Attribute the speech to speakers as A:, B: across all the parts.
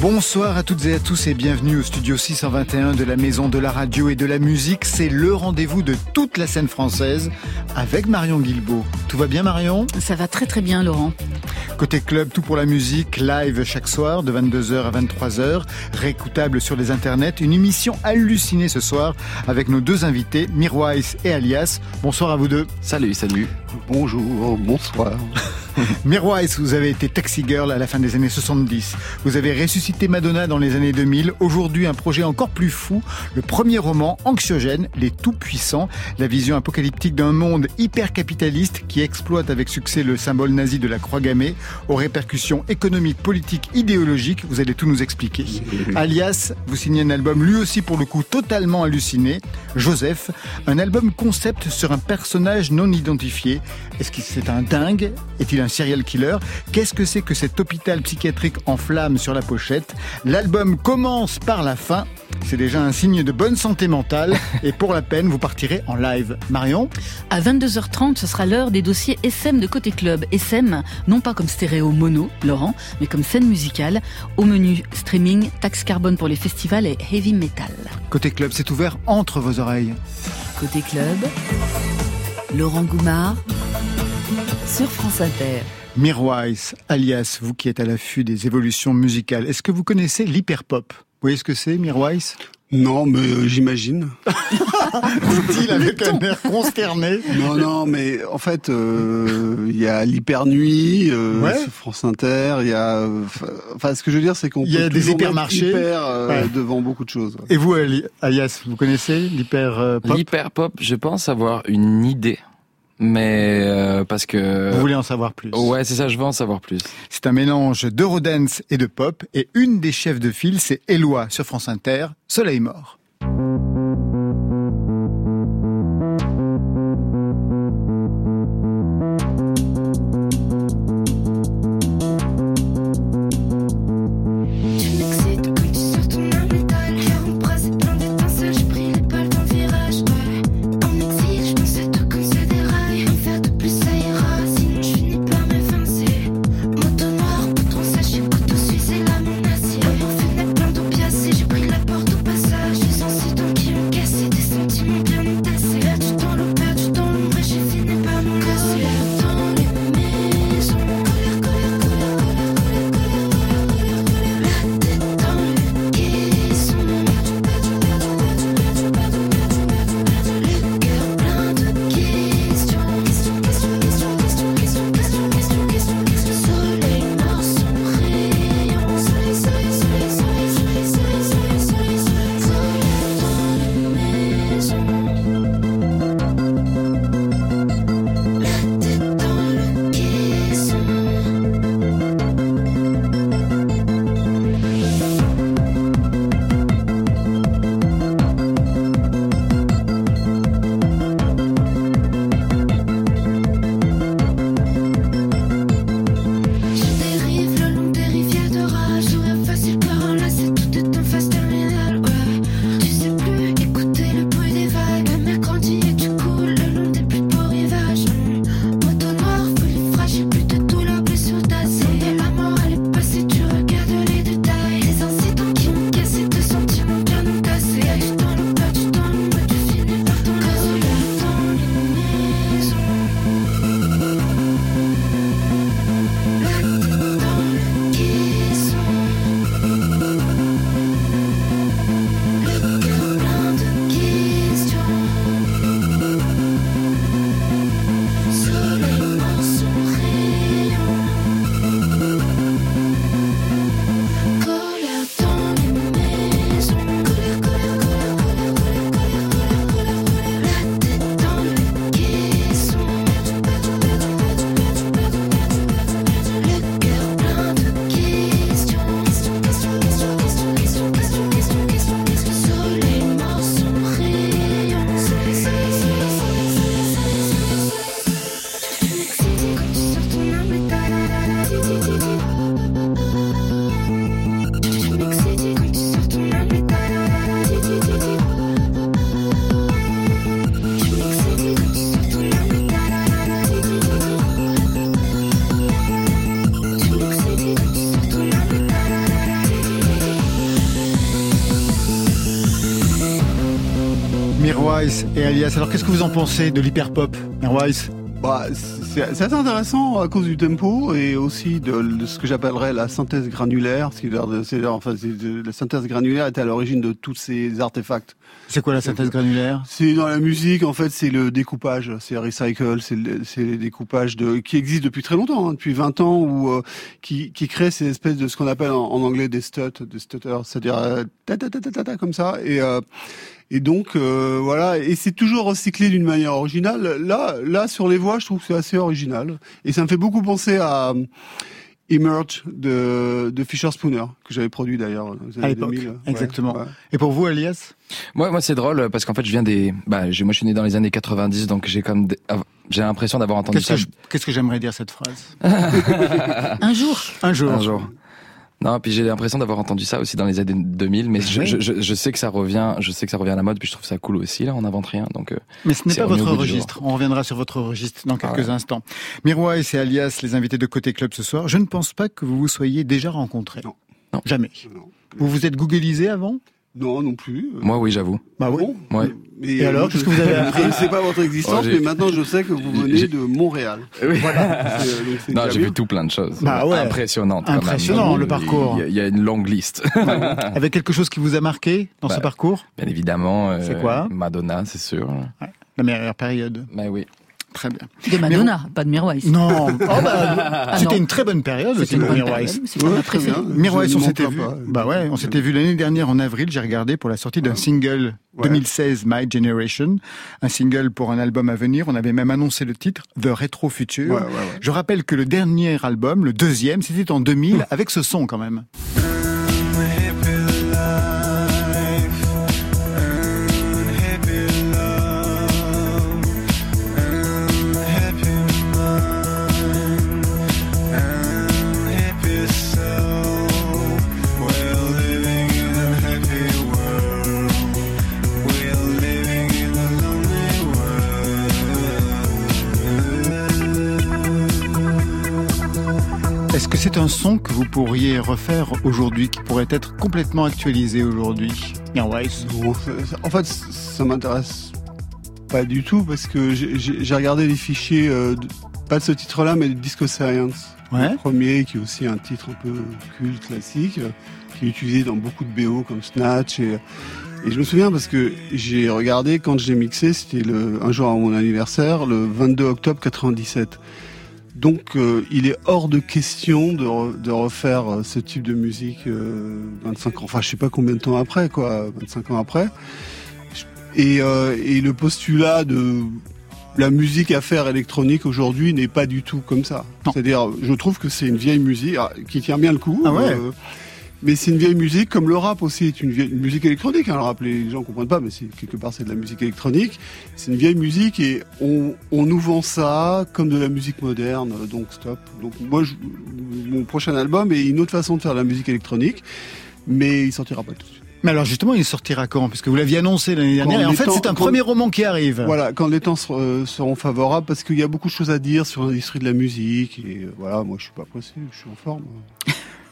A: Bonsoir à toutes et à tous et bienvenue au studio 621 de la Maison de la Radio et de la Musique. C'est le rendez-vous de toute la scène française avec Marion Guilbeault. Tout va bien Marion?
B: Ça va très très bien Laurent.
A: Côté club, tout pour la musique, live chaque soir de 22h à 23h, réécoutable sur les internets. Une émission hallucinée ce soir avec nos deux invités, Mirwais et Alias. Bonsoir à vous deux.
C: Salut, salut.
D: Bonjour, bonsoir.
A: Mirwais, vous avez été taxi girl à la fin des années 70. Vous avez ressuscité Madonna dans les années 2000. Aujourd'hui, un projet encore plus fou. Le premier roman anxiogène, Les Tout-Puissants. La vision apocalyptique d'un monde hyper capitaliste qui exploite avec succès le symbole nazi de la croix gammée aux répercussions économiques, politiques, idéologiques. Vous allez tout nous expliquer. Alias, vous signez un album lui aussi pour le coup totalement halluciné. Joseph, un album concept sur un personnage non identifié. Est-ce que c'est un dingue Est-il un serial killer Qu'est-ce que c'est que cet hôpital psychiatrique en flammes sur la pochette L'album commence par la fin. C'est déjà un signe de bonne santé mentale. Et pour la peine, vous partirez en live. Marion
B: À 22h30, ce sera l'heure des dossiers SM de Côté Club. SM, non pas comme stéréo mono, Laurent, mais comme scène musicale. Au menu streaming, taxe carbone pour les festivals et heavy metal.
A: Côté Club, c'est ouvert entre vos oreilles.
B: Côté Club, Laurent Goumard sur France Inter.
A: Mirwais, alias, vous qui êtes à l'affût des évolutions musicales, est-ce que vous connaissez l'hyperpop? Vous voyez ce que c'est, Mirwais?
D: Non, mais euh, j'imagine.
A: Dit-il avec un air consterné.
D: Non, non, mais en fait, euh, il y a l'hypernuit, euh,
A: Ouais.
D: France Inter, il y a... euh, Enfin, ce que je veux dire, c'est qu'on
A: Il y a des hypermarchés.
D: hyper euh,
A: Ouais.
D: devant beaucoup de choses.
A: Et vous, Ali- alias, vous connaissez l'hyperpop?
C: L'hyper pop, je pense avoir une idée. Mais euh, parce que...
A: Vous voulez en savoir plus
C: Ouais, c'est ça, je veux en savoir plus.
A: C'est un mélange d'eurodance et de pop. Et une des chefs de file, c'est Eloi sur France Inter, Soleil mort. Mirwais et Alias. Alors qu'est-ce que vous en pensez de l'hyperpop, Mirwais
D: Bah, c'est assez intéressant à cause du tempo et aussi de, de ce que j'appellerais la synthèse granulaire. Est enfin, de- la synthèse granulaire était à l'origine de tous ces artefacts.
A: C'est quoi la synthèse granulaire?
D: C'est dans la musique, en fait, c'est le découpage, c'est recycle, c'est le- découpages de qui existent depuis très longtemps, hein, depuis 20 ans, ou euh, qui qui crée ces espèces de ce qu'on appelle en, en anglais des stuts, des stutters, c'est-à-dire euh, ta ta ta ta ta ta comme ça, et euh, et donc euh, voilà, et c'est toujours recyclé d'une manière originale. Là, là sur les voix, je trouve que c'est assez original, et ça me fait beaucoup penser à euh, Emerge de, de Fisher Spooner que j'avais produit d'ailleurs
A: À l'époque,
D: 2000. Ouais,
A: exactement.
D: ouais.
A: Et pour vous, Alias
C: Moi, moi, c'est drôle parce qu'en fait, je viens des. Bah, j'ai- moi, je suis né dans les années 90, donc j'ai comme. des- J'ai l'impression d'avoir entendu
A: Qu'est-ce
C: ça
A: que je- qu'est-ce que j'aimerais dire cette phrase?
B: Un jour,
A: Un jour.
C: un jour. Non, puis j'ai l'impression d'avoir entendu ça aussi dans les années 2000, mais je,
A: Oui.
C: je, je, je sais que ça revient, je sais que ça revient à la mode, puis je trouve ça cool aussi. Là, on n'invente rien, donc. euh,
A: Mais ce n'est
C: C'est
A: pas votre registre. On reviendra sur votre registre dans quelques
C: Ah ouais.
A: instants. Miroir et Alias, les invités de Côté Club ce soir. Je ne pense pas que vous vous soyez déjà rencontrés.
D: Non.
C: Non.
A: Jamais.
D: Non.
A: Vous vous êtes googlisé avant?
D: Non, non plus. Euh,
C: Moi, oui, j'avoue.
A: Bah oui.
D: Bon.
C: Ouais.
D: Mais,
A: Et alors,
D: moi,
A: qu'est-ce que vous avez appris
D: Je ne sais pas votre existence,
C: Oh,
D: mais maintenant je sais que vous venez de Montréal.
A: Voilà.
D: C'est, euh, donc
C: Non, j'ai vu tout plein de choses.
A: Bah ouais.
C: Impressionnantes. quand même.
A: Impressionnant, le parcours.
C: Il y, a- il y a une longue liste.
A: Avec quelque chose qui vous a marqué dans ce
C: Bah,
A: parcours?
C: Bien évidemment. euh,
A: C'est quoi?
C: Madonna, c'est sûr.
A: La meilleure période.
C: Mais oui.
A: Très bien.
B: de Madonna, pas de Mirwais.
A: Non, oh bah,
B: Ah
A: c'était une très bonne période aussi pour Mirwais. Mirwais, on s'était vu.
D: pas.
A: Bah ouais, on s'était vu l'année dernière en avril. J'ai regardé pour la sortie d'un single
D: Ouais.
A: 2016, My Generation, un single pour un album à venir. On avait même annoncé le titre, The Retro Future.
D: Ouais, ouais, ouais.
A: Je rappelle que le dernier album, le deuxième, c'était en 2000, avec ce son quand même. C'est un son que vous pourriez refaire aujourd'hui, qui pourrait être complètement actualisé aujourd'hui
D: en fait, ça m'intéresse pas du tout parce que j'ai- regardé les fichiers, euh, de- pas de ce titre-là, mais de Disco Science.
A: Ouais.
D: Le premier, qui est aussi un titre un peu culte, classique, qui est utilisé dans beaucoup de BO comme Snatch. Et, et je me souviens parce que j'ai regardé quand j'ai mixé, c'était le- un jour à mon anniversaire, le 22 octobre 97. Donc euh, il est hors de question de, re- de refaire euh, ce type de musique euh, 25 ans, enfin je sais pas combien de temps après, quoi, 25 ans après. Et, euh, et le postulat de la musique à faire électronique aujourd'hui n'est pas du tout comme ça. C'est-à-dire, je trouve que c'est une vieille musique ah, qui tient bien le coup.
A: Ah ouais.
D: Mais c'est une vieille musique, comme le rap aussi est une, vieille, une musique électronique. Hein, le rap, les gens comprennent pas, mais c'est quelque part c'est de la musique électronique. C'est une vieille musique et on, on nous vend ça comme de la musique moderne. Donc stop. Donc moi, je- mon prochain album est une autre façon de faire de la musique électronique, mais il sortira pas tout de suite.
A: Mais alors justement, il sortira quand? Puisque vous l'aviez annoncé l'année dernière.
D: Quand
A: Et en fait, c'est un
D: quand-
A: premier roman qui arrive.
D: Voilà, quand les temps euh, seront favorables, parce qu'il y a beaucoup de choses à dire sur l'industrie de la musique. Et euh, voilà, moi je suis pas pressé, je suis en forme.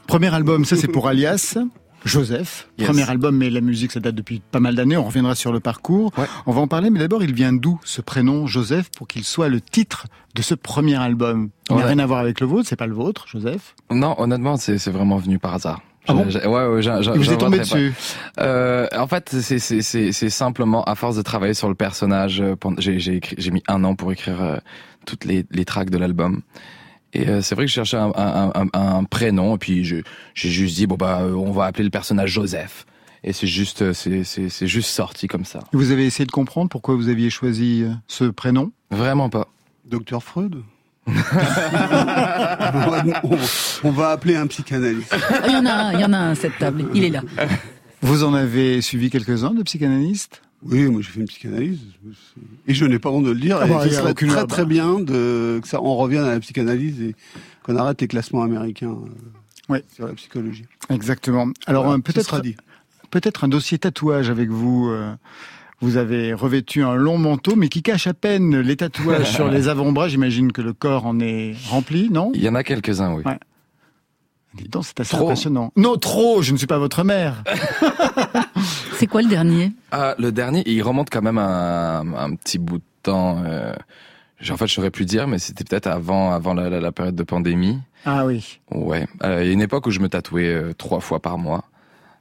A: Premier album, ça c'est pour Alias. Joseph,
C: Yes.
A: premier album, mais la musique ça date depuis pas mal d'années, on reviendra sur le parcours.
C: Ouais.
A: On va en parler, mais d'abord il vient d'où ce prénom Joseph pour qu'il soit le titre de ce premier album? Il n'a
C: Ouais.
A: rien à voir avec le vôtre, c'est pas le vôtre, Joseph?
C: Non, honnêtement, c'est vraiment venu par hasard.
A: Ah bon?
C: Ouais, ouais,
A: vous est tombé dessus.
C: Euh, en fait, c'est c'est c'est c'est simplement à force de travailler sur le personnage. euh, pendant- J'ai j'ai écrit- j'ai mis un an pour écrire euh, toutes les les tracks de l'album. Et euh, c'est vrai que je cherchais un, un, un, un prénom, et puis je- j'ai juste dit bon bah euh, on va appeler le personnage Joseph. Et c'est juste euh, c'est juste sorti comme ça.
A: Vous avez essayé de comprendre pourquoi vous aviez choisi ce prénom?
C: Vraiment pas.
D: Docteur Freud? On, va, on- on va appeler un psychanalyste.
B: Il y en a un, il y en a un à cette table. Il est là.
A: Vous en avez suivi quelques-uns de psychanalystes?
D: Oui, moi j'ai fait une psychanalyse. Et je n'ai pas honte de le dire.
A: Ah bah,
D: et ce serait très très
A: bah.
D: bien de, que ça, on revienne à la psychanalyse et qu'on arrête les classements américains euh, sur la psychologie.
A: Exactement. Alors
D: Voilà,
A: euh, peut-être un dossier tatouage avec vous. euh, Vous avez revêtu un long manteau, mais qui cache à peine les tatouages sur les avant-bras. J'imagine que le corps en est rempli, non?
C: Il y en a quelques-uns, oui.
A: Ouais. Dis donc, c'est assez
C: Trop.
A: impressionnant. Non, trop, je ne suis pas votre mère.
B: C'est quoi le dernier?
C: Ah, le dernier, il remonte quand même un, un petit bout de temps. Euh, en fait, je saurais plus dire, mais c'était peut-être avant, avant la, la, la, période de pandémie.
A: Ah oui.
C: Ouais. Euh, il y a une époque où je me tatouais euh, trois fois par mois.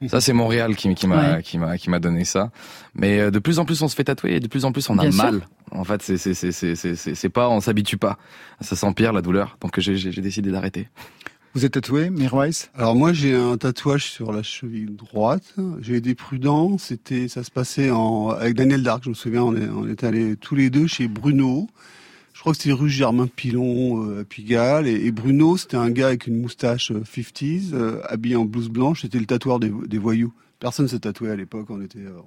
C: Ça, c'est Montréal qui, qui m'a,
B: Ouais.
C: qui m'a, qui m'a donné ça. Mais de plus en plus, on se fait tatouer et de plus en plus, on a
B: Bien sûr.
C: mal. En fait, c'est, c'est, c'est, c'est, c'est, pas, on s'habitue pas. Ça s'empire la douleur. Donc, j'ai décidé d'arrêter.
A: Vous êtes tatoué, Mirwais
D: Alors moi j'ai un tatouage sur la cheville droite. J'ai des prudents. C'était, ça se passait avec Daniel Dark. Je me souviens, on est, allés tous les deux chez Bruno. Je crois que c'était rue Germain Pilon euh, à Pigalle. Et, Bruno, c'était un gars avec une moustache euh, 50s, euh, habillé en blouse blanche. C'était le tatoueur des, voyous. Personne s'est tatoué à l'époque. On était euh,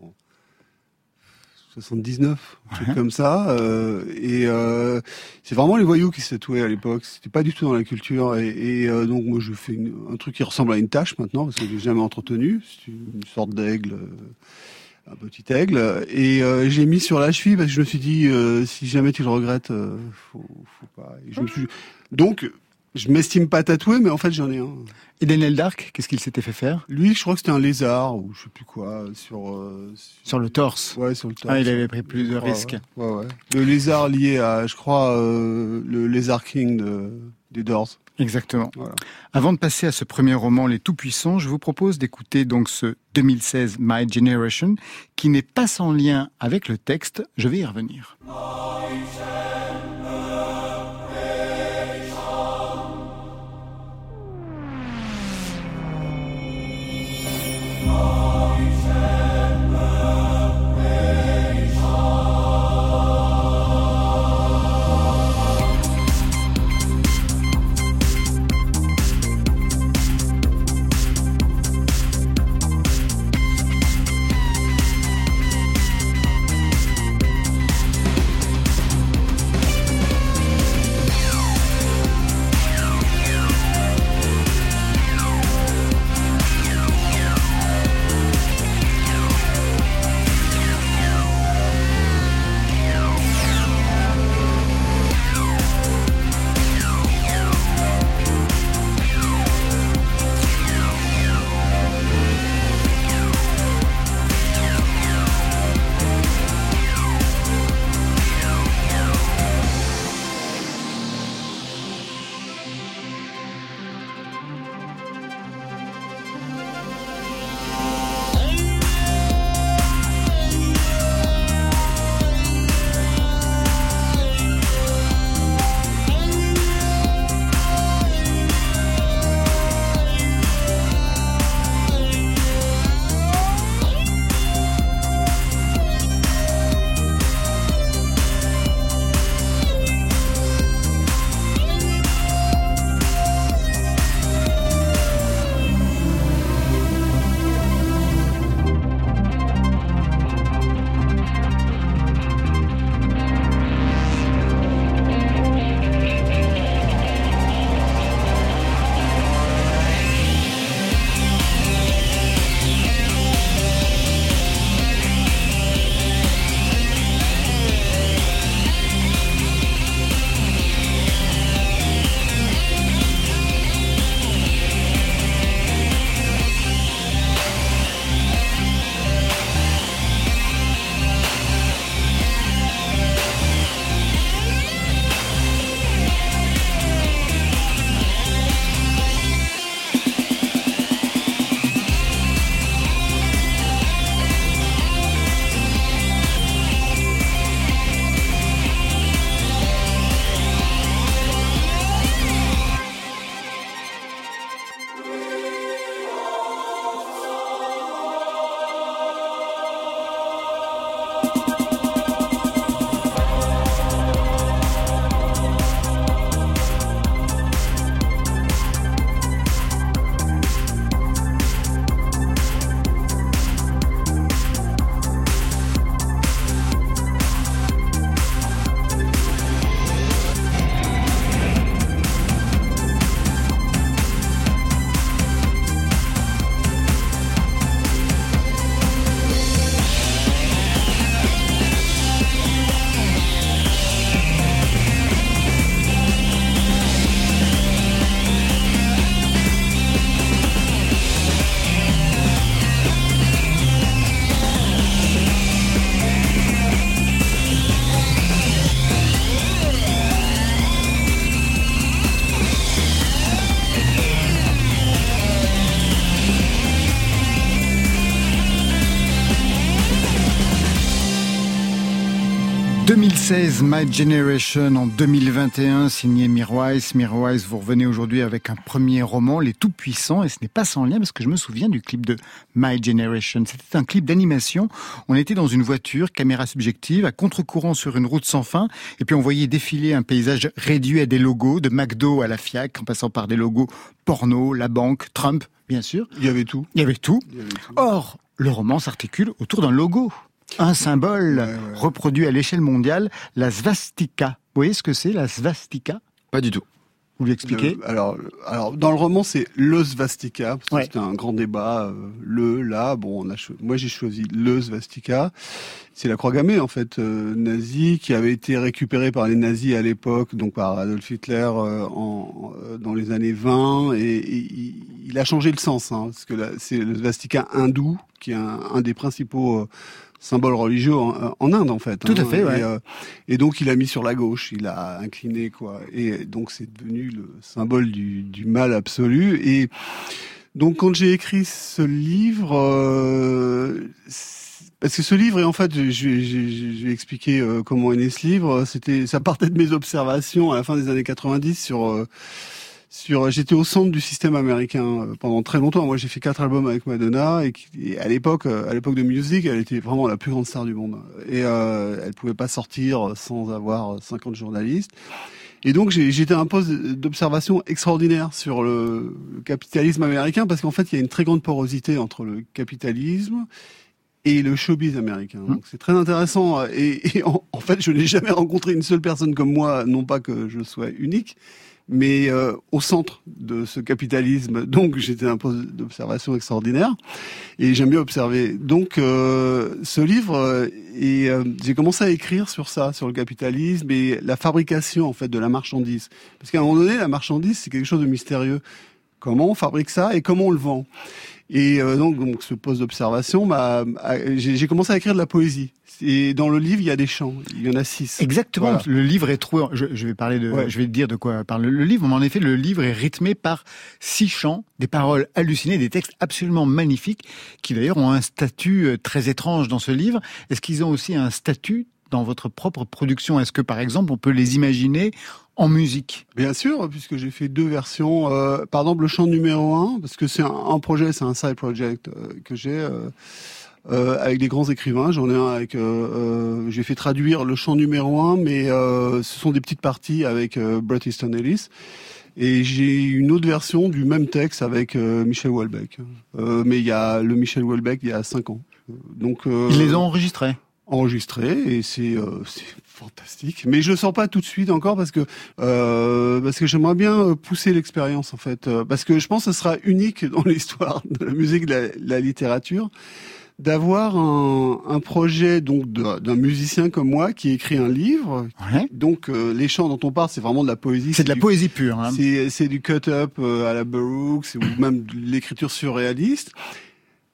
D: 79, un truc
A: Ouais.
D: comme ça. euh, et euh, c'est vraiment les voyous qui se tatouaient à l'époque. C'était pas du tout dans la culture. Et, et, euh, donc moi je fais une- un truc qui ressemble à une tache maintenant parce que je l'ai jamais entretenu. C'est une sorte d'aigle, euh, un petit aigle. Et euh, j'ai mis sur la cheville parce que je me suis dit euh, si jamais tu le regrettes, euh, faut, faut pas. Et je me suis... Donc je m'estime pas tatoué, mais en fait j'en ai un.
A: Et Daniel Dark, qu'est-ce qu'il s'était fait faire?
D: Lui, je crois que c'était un lézard ou je sais plus quoi sur euh,
A: Sur le torse.
D: Ouais, sur le torse.
A: Ah, il avait pris plus de risques.
D: Ouais, ouais, ouais. Le lézard lié à, je crois, euh, le lézard king de, des Doors.
A: Exactement.
D: Voilà.
A: Avant de passer à ce premier roman, Les Tout-Puissants, je vous propose d'écouter donc ce 2016 My Generation, qui n'est pas sans lien avec le texte. Je vais y revenir. 2016, My Generation en 2021, signé Mirwise. Mirwise, vous revenez aujourd'hui avec un premier roman, Les Tout-Puissants, et ce n'est pas sans lien parce que je me souviens du clip de My Generation. C'était un clip d'animation. On était dans une voiture, caméra subjective, à contre-courant sur une route sans fin, et puis on voyait défiler un paysage réduit à des logos, de McDo à la FIAC, en passant par des logos porno, la banque, Trump, bien sûr.
D: Il y avait tout.
A: Il y avait tout.
D: Il y avait tout.
A: Or, le roman s'articule autour d'un logo. Un symbole
D: Ouais, ouais.
A: reproduit à l'échelle mondiale, la svastika. Vous voyez ce que c'est, la svastika?
C: Pas du tout.
A: Vous l'expliquez
D: Le- alors, alors, dans le roman, c'est le svastika. parce que
A: Ouais.
D: C'était un grand débat. euh, le, là, bon, on a cho- moi j'ai choisi le svastika. C'est la croix gammée, en fait, euh, nazie, qui avait été récupérée par les nazis à l'époque, donc par Adolf Hitler euh, en, euh, dans les années 20. Et, et il, il a changé le sens, hein, parce que là, c'est le svastika hindou, qui est un, un des principaux euh, symboles religieux en, en Inde, en fait.
A: Tout à
D: hein.
A: fait, ouais.
D: Et, euh, et donc il a mis sur la gauche, il a incliné quoi. Et donc c'est devenu le symbole du, du mal absolu. Et donc quand j'ai écrit ce livre, euh, parce que ce livre, et en fait, vais expliquer euh, comment est né ce livre. C'était, ça partait de mes observations à la fin des années 90 sur euh, sur. J'étais au centre du système américain euh, pendant très longtemps. Moi, j'ai fait quatre albums avec Madonna et, à l'époque, euh, à l'époque de Music, elle était vraiment la plus grande star du monde. Et euh, elle pouvait pas sortir sans avoir 50 journalistes. Et donc j'étais à un poste d'observation extraordinaire sur le, le capitalisme américain parce qu'en fait il y a une très grande porosité entre le capitalisme et le showbiz américain. Donc c'est très intéressant et, et en, en fait je n'ai jamais rencontré une seule personne comme moi, non pas que je sois unique, mais euh, au centre de ce capitalisme. Donc j'étais un poste d'observation extraordinaire et j'aime bien observer. Donc euh, ce livre euh, et euh, j'ai commencé à écrire sur ça, sur le capitalisme et la fabrication en fait de la marchandise. Parce qu'à un moment donné, la marchandise c'est quelque chose de mystérieux. Comment on fabrique ça et comment on le vend? Et euh, donc, donc ce poste d'observation, j'ai commencé à écrire de la poésie. Et dans le livre, il y a des chants. Il y en a six.
A: Exactement.
D: Voilà.
A: Le livre est trop. Je, je vais parler de.
D: Ouais.
A: Je vais te dire de quoi parle le livre. Mais en effet, le livre est rythmé par six chants, des paroles hallucinées, des textes absolument magnifiques, qui d'ailleurs ont un statut euh, très étrange dans ce livre. Est-ce qu'ils ont aussi un statut dans votre propre production? Est-ce que, par exemple, on peut les imaginer en musique
D: Bien sûr, puisque j'ai fait deux versions. Euh, par exemple, le chant numéro un, parce que c'est un, un projet, c'est un side project euh, que j'ai euh, euh, avec des grands écrivains. J'en ai un avec. euh, j'ai fait traduire le chant numéro un, mais euh, ce sont des petites parties avec euh, Bret Easton Ellis. Et j'ai une autre version du même texte avec euh, Michel Houellebecq. Euh, mais il y a le Michel Houellebecq il y a cinq ans. Donc euh,
A: Ils les ont enregistrés.
D: enregistré et c'est euh, c'est fantastique. Mais je le sens pas tout de suite encore parce que euh, parce que j'aimerais bien euh, pousser l'expérience en fait Euh, parce que je pense que ce sera unique dans l'histoire de la musique, de la, de la littérature d'avoir un, un projet donc d'un musicien comme moi qui écrit un livre.
A: Ouais.
D: Donc euh, les chants dont on parle, c'est vraiment de la poésie.
A: C'est de la
D: du-
A: poésie pure. Hein.
D: c'est du cut-up à la Burroughs ou même de l'écriture surréaliste,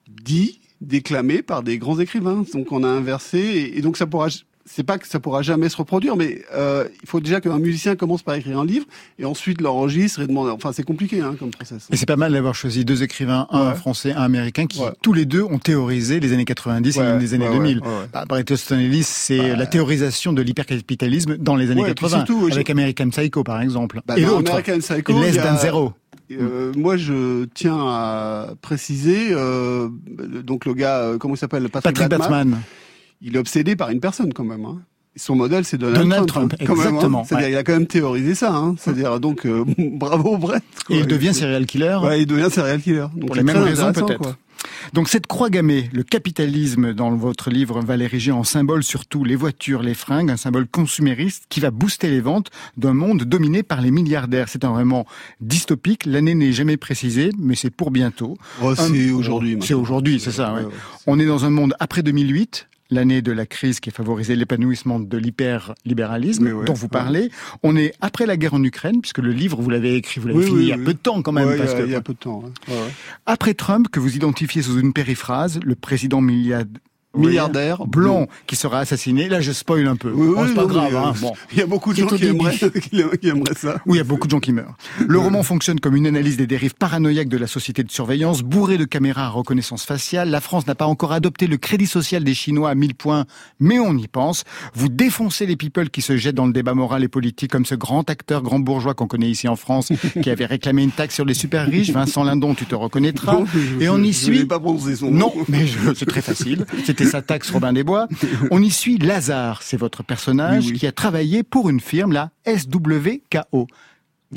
D: dit, déclamé par des grands écrivains. Donc on a inversé et, et donc ça pourra. C'est pas que ça pourra jamais se reproduire, mais euh, il faut déjà qu'un musicien commence par écrire un livre et ensuite l'enregistre et demander. Enfin, c'est compliqué hein, comme process.
A: Et c'est pas mal d'avoir choisi deux écrivains, un
D: Ouais.
A: français, un américain, qui
D: Ouais.
A: tous les deux ont théorisé les années 90 et même les années
D: ouais,
A: 2000.
D: ouais, ouais, ouais.
A: Bah, Bret Easton Ellis, c'est
D: Bah,
A: la théorisation de l'hypercapitalisme dans les années
D: Ouais, et puis
A: 80,
D: surtout,
A: avec American Psycho par exemple.
D: Bah,
A: et
D: y a-
A: Than Zero.
D: Euh, moi, je tiens à préciser, euh, donc le gars, euh, comment il s'appelle, Patrick,
A: Patrick Batman.
D: Il est obsédé par une personne quand même. Hein. Son modèle, c'est Donald,
A: Donald
D: Trump.
A: Trump,
D: hein, quand hein.
A: exactement,
D: C'est-à-dire,
A: ouais.
D: il a quand même théorisé ça. Hein. C'est-à-dire, donc, euh, bravo Brett. quoi.
A: Et il devient serial killer.
D: Ouais, il devient serial killer. Donc,
A: Pour les mêmes raisons, peut-être. Donc cette croix gammée, le capitalisme dans votre livre va l'ériger en symbole surtout les voitures, les fringues, un symbole consumériste qui va booster les ventes d'un monde dominé par les milliardaires. C'est un roman dystopique, l'année n'est jamais précisée, mais c'est pour bientôt.
D: Oh, c'est
A: Un-
D: aujourd'hui.
A: C'est aujourd'hui, c'est ça. ouais.
D: Ouais, ouais.
A: On est dans un monde après 2008, l'année de la crise qui a favorisé l'épanouissement de l'hyperlibéralisme
D: ouais,
A: dont vous
D: ouais.
A: parlez. On est après la guerre en Ukraine, puisque le livre, vous l'avez écrit, vous l'avez
D: Oui,
A: fini
D: oui,
A: il y a
D: oui.
A: peu de temps quand même.
D: Ouais, il y
A: parce
D: a-
A: que-
D: il y a peu de temps. hein. Ouais.
A: après Trump, que vous identifiez sous une périphrase, le président milliard-
D: milliardaire,
A: blond, qui sera assassiné. Là, je spoil un peu.
D: Oui, oui,
A: c'est pas
D: non,
A: grave.
D: mais,
A: hein. Bon.
D: Il y a beaucoup de gens qui aimeraient, qui aimeraient ça.
A: Oui, il y a beaucoup de gens qui meurent. Le roman fonctionne comme une analyse des dérives paranoïaques de la société de surveillance, bourrée de caméras à reconnaissance faciale. La France n'a pas encore adopté le crédit social des Chinois à 1000 points, mais on y pense. Vous défoncez les people qui se jettent dans le débat moral et politique, comme ce grand acteur, grand bourgeois qu'on connaît ici en France, qui avait réclamé une taxe sur les super riches. Vincent Lindon, tu te reconnaîtras.
D: Non, je-
A: Et on y
D: je- je n'ai
A: suit
D: pas son
A: Non,
D: nom.
A: mais je- c'est très facile. C'était sa taxe Robin des Bois. On y suit Lazare, c'est votre personnage
D: Oui, oui.
A: qui a travaillé pour une firme, la SWKO.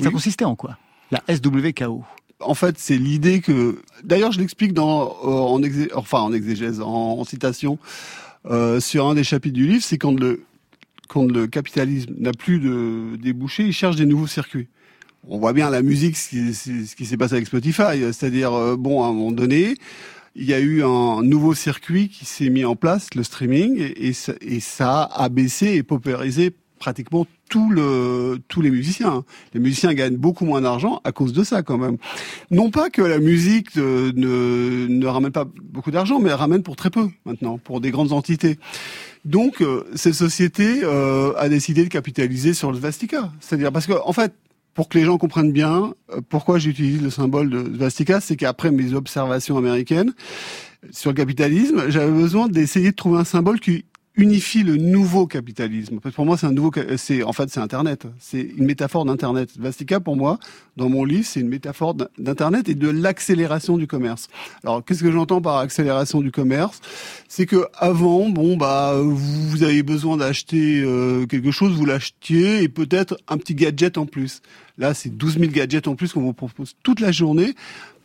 A: Ça
D: Oui.
A: consistait en quoi La SWKO.
D: en fait, c'est l'idée que. D'ailleurs, je l'explique dans euh, en exé- enfin en exégèse, en, en citation euh, sur un des chapitres du livre, c'est quand le quand le capitalisme n'a plus de débouchés, il cherche des nouveaux circuits. On voit bien la musique, ce qui, c'est- ce qui s'est passé avec Spotify, c'est-à-dire euh, bon, à un moment donné, il y a eu un nouveau circuit qui s'est mis en place, le streaming, et, ça, a abaissé et paupérisé pratiquement tous les musiciens. Les musiciens gagnent beaucoup moins d'argent à cause de ça quand même. Non pas que la musique euh, ne, ne ramène pas beaucoup d'argent, mais elle ramène pour très peu maintenant, pour des grandes entités. Donc euh, cette société euh, a décidé de capitaliser sur le Svastika. C'est-à-dire parce que en fait, pour que les gens comprennent bien euh, pourquoi j'utilise le symbole de Svastika, c'est qu'après mes observations américaines sur le capitalisme, j'avais besoin d'essayer de trouver un symbole qui unifie le nouveau capitalisme. Parce que pour moi, c'est un nouveau, c'est en fait c'est Internet. C'est une métaphore d'Internet. Vastica, pour moi, dans mon livre, c'est une métaphore d'in- d'Internet et de l'accélération du commerce. Alors, qu'est-ce que j'entends par accélération du commerce? C'est que avant, bon bah, vous avez besoin d'acheter euh, quelque chose, vous l'achetiez et peut-être un petit gadget en plus. Là, c'est 12 000 gadgets en plus qu'on vous propose toute la journée,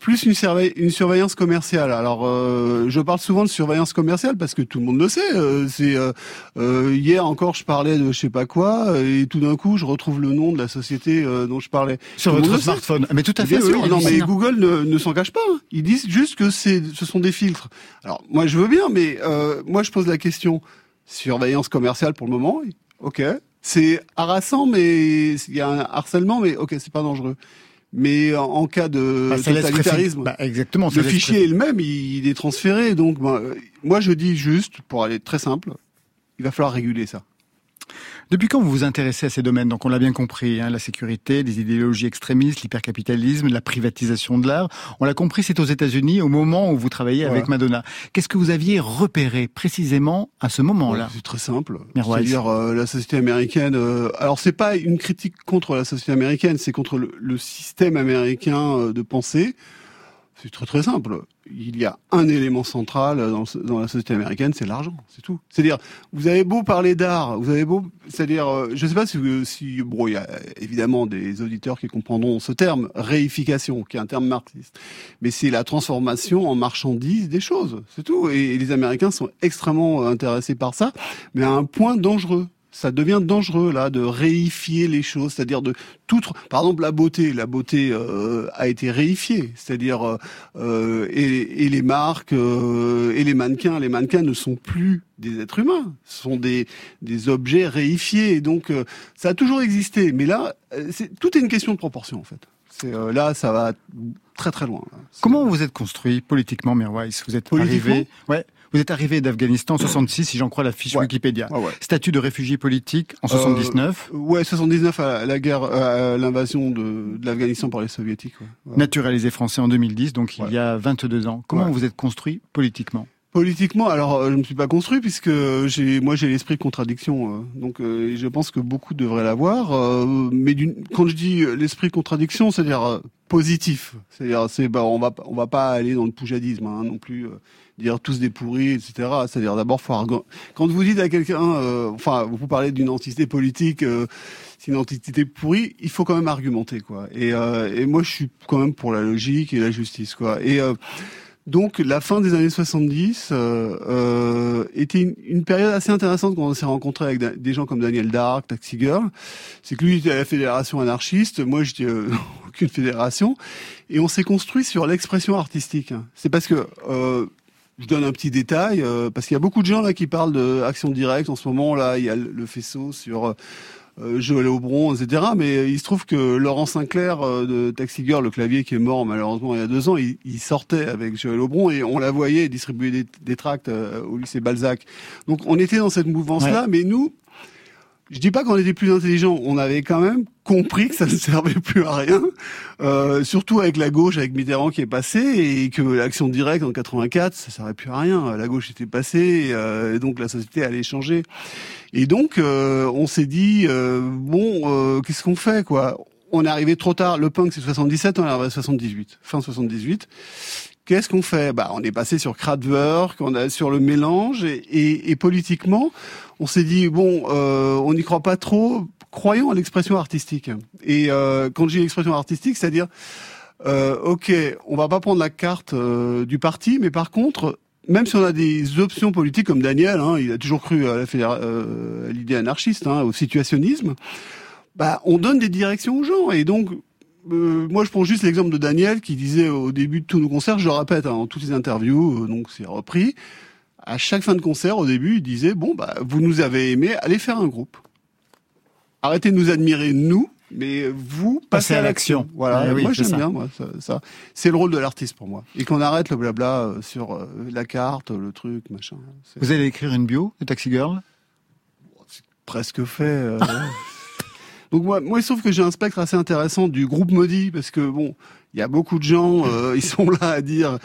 D: plus une, surveille- une surveillance commerciale. Alors, euh, je parle souvent de surveillance commerciale parce que tout le monde le sait. euh, c'est euh, euh, hier encore, je parlais de je sais pas quoi et tout d'un coup, je retrouve le nom de la société euh, dont je parlais.
A: Sur
D: Tout
A: votre smartphone. Mais tout à fait,
D: Bien sûr,
A: oui,
D: non, mais. Google ne, ne s'en cache pas. hein. Ils disent juste que c'est, ce sont des filtres. Alors, moi, je veux bien, mais euh, moi, je pose la question surveillance commerciale pour le moment. Ok, c'est harassant, mais il y a un harcèlement, mais ok, c'est pas dangereux. Mais en, en cas de
A: Bah,
D: totalitarisme,
A: bah, exactement.
D: le fichier est le même, il, il est transféré. Donc, bah, euh, moi, je dis juste, pour aller très simple, il va falloir réguler ça.
A: Depuis quand vous vous intéressez à ces domaines? Donc on l'a bien compris, hein, la sécurité, les idéologies extrémistes, l'hypercapitalisme, la privatisation de l'art. On l'a compris, c'est aux États-Unis au moment où vous travaillez avec. Madonna. Qu'est-ce que vous aviez repéré précisément à ce moment-là?
D: Ouais, C'est très simple. C'est-à-dire euh, la société américaine. euh, alors c'est pas une critique contre la société américaine, c'est contre le, le système américain euh, de pensée. C'est très très simple. Il y a un élément central dans, la société américaine, c'est l'argent, c'est tout. C'est-à-dire, vous avez beau parler d'art, vous avez beau, c'est-à-dire, euh, je sais pas si, bon, il y a évidemment des auditeurs qui comprendront ce terme, réification, qui est un terme marxiste, mais c'est la transformation en marchandise des choses, c'est tout. Et, les Américains sont extrêmement intéressés par ça, mais à un point dangereux. Ça devient dangereux là de réifier les choses, c'est-à-dire de tout. tr- Par exemple, la beauté, la beauté euh, a été réifiée, c'est-à-dire euh, euh, et, et les marques euh, et les mannequins, les mannequins ne sont plus des êtres humains, ce sont des des objets réifiés. Et donc euh, ça a toujours existé, mais là, euh, c'est tout est une question de proportion en fait. C'est euh, là, ça va très très loin.
A: Comment vous êtes construit politiquement, Mirwais? Vous êtes arrivé, ouais, vous êtes arrivé d'Afghanistan en 66, si j'en crois la fiche
D: Ouais.
A: Wikipédia.
D: Ouais, ouais.
A: Statut de réfugié politique en 79.
D: Ouais, 79 à la guerre, euh, à l'invasion de, de l'Afghanistan par les soviétiques.
A: Naturalisé français en 2010, donc il y a 22 ans. Comment vous êtes construit politiquement?
D: Politiquement, alors euh, je me suis pas construit puisque j'ai, moi j'ai l'esprit de contradiction, euh, donc euh, je pense que beaucoup devraient l'avoir. euh, mais quand je dis euh, l'esprit de contradiction, c'est-à-dire euh, positif, c'est-à-dire c'est bah on va on va pas aller dans le poujadisme hein, non plus. Dire tous des pourris, etc. C'est-à-dire d'abord, faut quand vous dites à quelqu'un, euh, enfin, vous parlez d'une entité politique, euh, c'est une entité pourrie, il faut quand même argumenter, quoi. Et, euh, et moi, je suis quand même pour la logique et la justice, quoi. Et euh, donc, la fin des années 70 euh, euh, était une, période assez intéressante quand on s'est rencontré avec des gens comme Daniel Dark, Taxi Girl. C'est que lui il était à la fédération anarchiste, moi j'étais euh, aucune fédération, et on s'est construit sur l'expression artistique. C'est parce que euh, je donne un petit détail euh, parce qu'il y a beaucoup de gens là qui parlent de action directe en ce moment. Là, il y a le faisceau sur euh, euh, Joël Aubron, etc. Mais il se trouve que Laurent Sinclair euh, de Taxi Girl, le clavier qui est mort malheureusement il y a deux ans, il, il sortait avec Joël Aubron et on la voyait distribuer des, des tracts euh, au lycée Balzac. Donc on était dans cette mouvance-là, mais nous, je dis pas qu'on était plus intelligents, on avait quand même compris que ça ne servait plus à rien, euh, surtout avec la gauche, avec Mitterrand qui est passé, et que l'action directe en 84, ça servait plus à rien. La gauche était passée, euh, et donc la société allait changer. Et donc euh, on s'est dit euh, bon, euh, qu'est-ce qu'on fait quoi? On est arrivé trop tard. Le punk c'est 77, on est arrivé à 78, fin 78. Qu'est-ce qu'on fait? Bah, on est passé sur Kraftwerk, on a sur le mélange et, et, et politiquement, on s'est dit bon, euh, on n'y croit pas trop. Croyons à l'expression artistique. Et euh, quand j'ai l'expression artistique, c'est-à-dire, euh, ok, on va pas prendre la carte euh, du parti, mais par contre, même si on a des options politiques comme Daniel, hein, il a toujours cru à euh, l'idée anarchiste, hein, au situationnisme. Bah, on donne des directions aux gens et donc euh, moi, je prends juste l'exemple de Daniel qui disait au début de tous nos concerts, je le répète, hein, dans toutes les interviews, euh, donc c'est repris. À chaque fin de concert, au début, il disait bon, bah, vous nous avez aimé, allez faire un groupe. Arrêtez de nous admirer nous, mais vous passez
A: Passez à
D: à l'action. Voilà.
A: Eh oui,
D: moi,
A: c'est
D: j'aime bien. Moi, ça, ça. c'est le rôle de l'artiste pour moi. Et qu'on arrête le blabla euh, sur la carte, le truc, machin. C'est
A: Vous allez écrire une bio de Taxi Girl?
D: Presque fait. euh. Donc moi, moi, trouve que j'ai un spectre assez intéressant du groupe maudit parce que bon, il y a beaucoup de gens, euh, ils sont là à dire,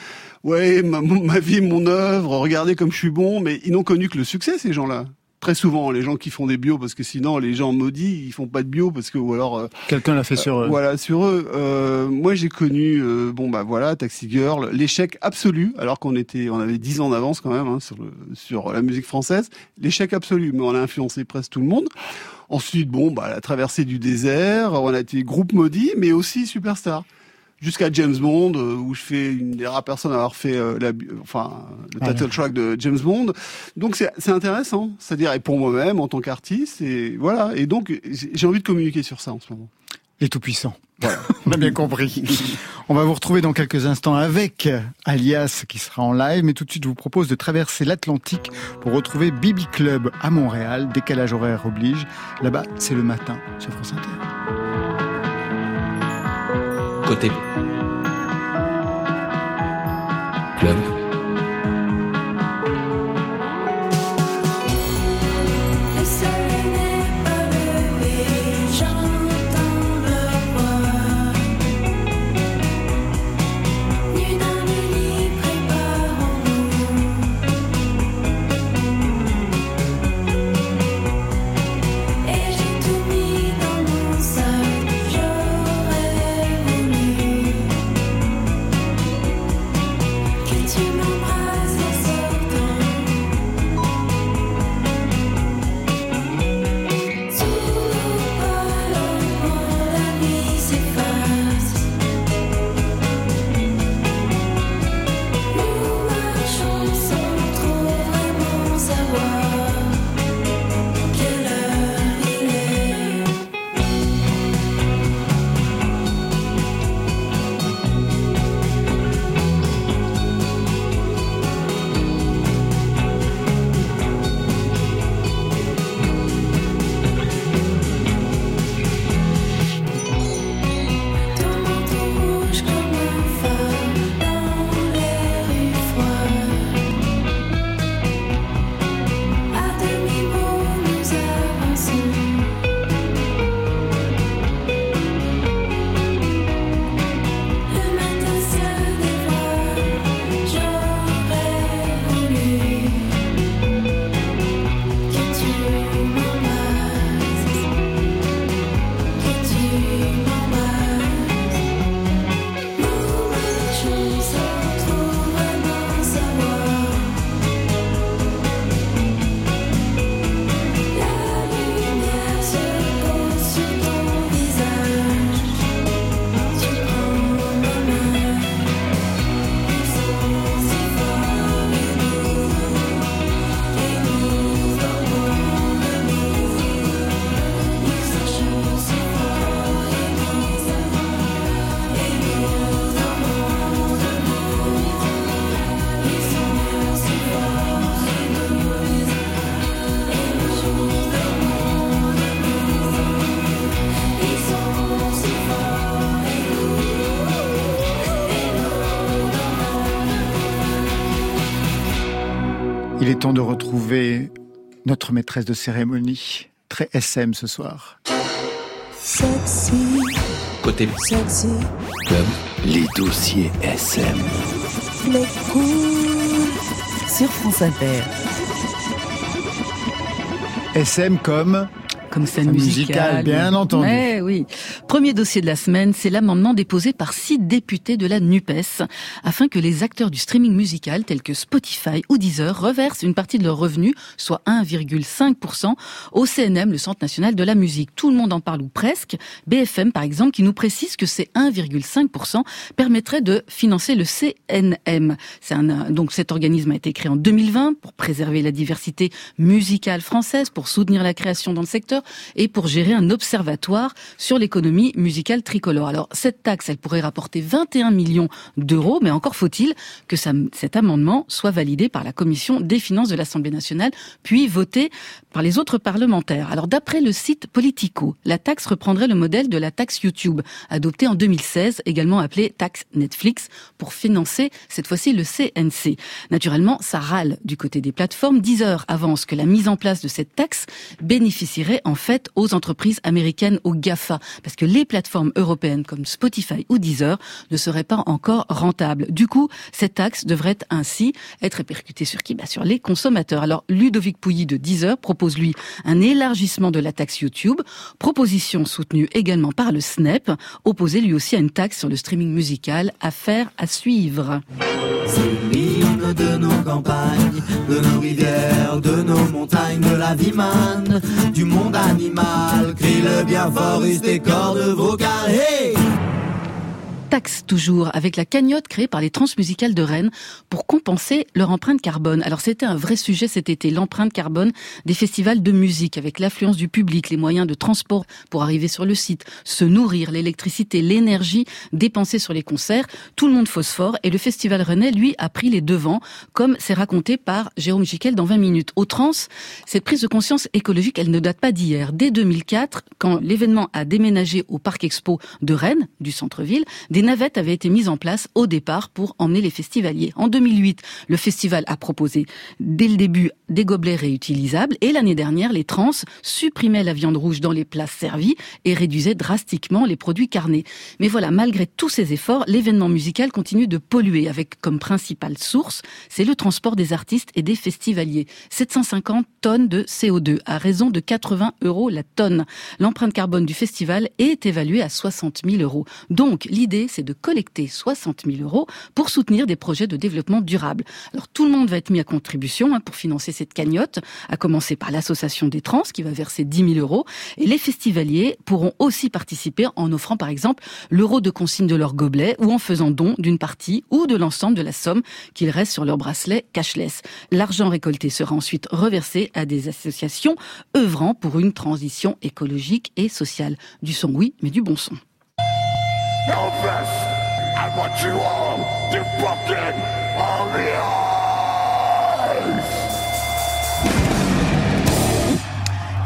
D: ouais, ma, ma vie, mon œuvre, regardez comme je suis bon, mais ils n'ont connu que le succès ces gens-là. Très souvent, les gens qui font des bios, parce que sinon, les gens maudits, ils font pas de bio parce que ou alors euh,
A: Quelqu'un l'a fait sur... euh,
D: voilà, sur eux. Euh, moi, j'ai connu, euh, bon bah voilà, Taxi Girl, l'échec absolu, alors qu'on était, on avait 10 ans d'avance quand même hein, sur le, sur la musique française. L'échec absolu, mais on a influencé presque tout le monde. Ensuite, bon bah la traversée du désert, on a été groupe maudit, mais aussi superstar. Jusqu'à James Bond, euh, où je fais une des rares personnes à avoir fait euh, la, enfin le title track de James Bond. Donc c'est c'est intéressant, c'est-à-dire et pour moi-même en tant qu'artiste et voilà. Et donc j'ai j'ai envie de communiquer sur ça en ce moment.
A: Les tout-puissants. On a bien compris. On va vous retrouver dans quelques instants avec Alias qui sera en live, mais tout de suite je vous propose de traverser l'Atlantique pour retrouver Bibi Club à Montréal. Décalage horaire oblige. Là-bas, c'est le matin sur France Inter.
E: Côté club.
A: Temps de retrouver notre maîtresse de cérémonie, très SM ce soir.
F: Sexy,
E: Côté
F: sexy,
E: club.
G: Les dossiers SM.
F: les cool. Sur France Inter.
A: SM comme
B: Comme scène
A: Scène
B: musicale.
A: musicale, bien entendu.
B: Mais oui. Premier dossier de la semaine, c'est l'amendement déposé par six députés de la NUPES afin que les acteurs du streaming musical tels que Spotify ou Deezer reversent une partie de leurs revenus, soit 1,5% au CNM, le Centre national de la musique. Tout le monde en parle ou presque. BFM par exemple qui nous précise que ces 1,5% permettrait de financer le CNM. Un, donc cet organisme a été créé en 2020 pour préserver la diversité musicale française, pour soutenir la création dans le secteur et pour gérer un observatoire sur l'économie musicale tricolore. Alors cette taxe, elle pourrait rapporter 21 millions d'euros, mais encore faut-il que ça- cet amendement soit validé par la commission des finances de l'Assemblée nationale, puis voté par les autres parlementaires. Alors d'après le site Politico, la taxe reprendrait le modèle de la taxe YouTube, adoptée en 2016, également appelée taxe Netflix, pour financer cette fois-ci le CNC. Naturellement, ça râle du côté des plateformes. Deezer avance que la mise en place de cette taxe bénéficierait en fait aux entreprises américaines, aux GAFA, parce que les plateformes européennes comme Spotify ou Deezer ne seraient pas encore rentables. Du coup, cette taxe devrait ainsi être répercutée sur qui? Bah Sur les consommateurs. Alors, Ludovic Pouilly de Deezer propose, lui, un élargissement de la taxe YouTube, proposition soutenue également par le SNEP, opposé lui aussi à une taxe sur le streaming musical, affaire à suivre.
H: De nos campagnes, de nos rivières, de nos montagnes, de la vie manne, du monde animal. Crie-le bien fort, use cordes vocales. Hey!
B: Taxe toujours avec la cagnotte créée par les transmusicales de Rennes pour compenser leur empreinte carbone. Alors c'était un vrai sujet cet été, l'empreinte carbone des festivals de musique avec l'affluence du public, les moyens de transport pour arriver sur le site, se nourrir, l'électricité, l'énergie dépensée sur les concerts, tout le monde phosphore et le festival rennais lui a pris les devants comme c'est raconté par Jérôme Jiquel dans 20 minutes. Au trans, cette prise de conscience écologique, elle ne date pas d'hier. Dès 2004, quand l'événement a déménagé au Parc Expo de Rennes, du centre-ville, navettes avaient été mises en place au départ pour emmener les festivaliers. En 2008, le festival a proposé dès le début des gobelets réutilisables et l'année dernière, les trans supprimaient la viande rouge dans les plats servis et réduisaient drastiquement les produits carnés. Mais voilà, malgré tous ces efforts, l'événement musical continue de polluer avec comme principale source, c'est le transport des artistes et des festivaliers. 750 tonnes de CO2 à raison de 80 euros la tonne. L'empreinte carbone du festival est évaluée à 60 000 euros. Donc l'idée, c'est de collecter 60 000 euros pour soutenir des projets de développement durable. Alors tout le monde va être mis à contribution hein, pour financer cette cagnotte, à commencer par l'association des trans qui va verser 10 000 euros. Et les festivaliers pourront aussi participer en offrant par exemple l'euro de consigne de leur gobelet ou en faisant don d'une partie ou de l'ensemble de la somme qu'il reste sur leur bracelet cashless. L'argent récolté sera ensuite reversé à des associations œuvrant pour une transition écologique et sociale. Du son oui, mais du bon son.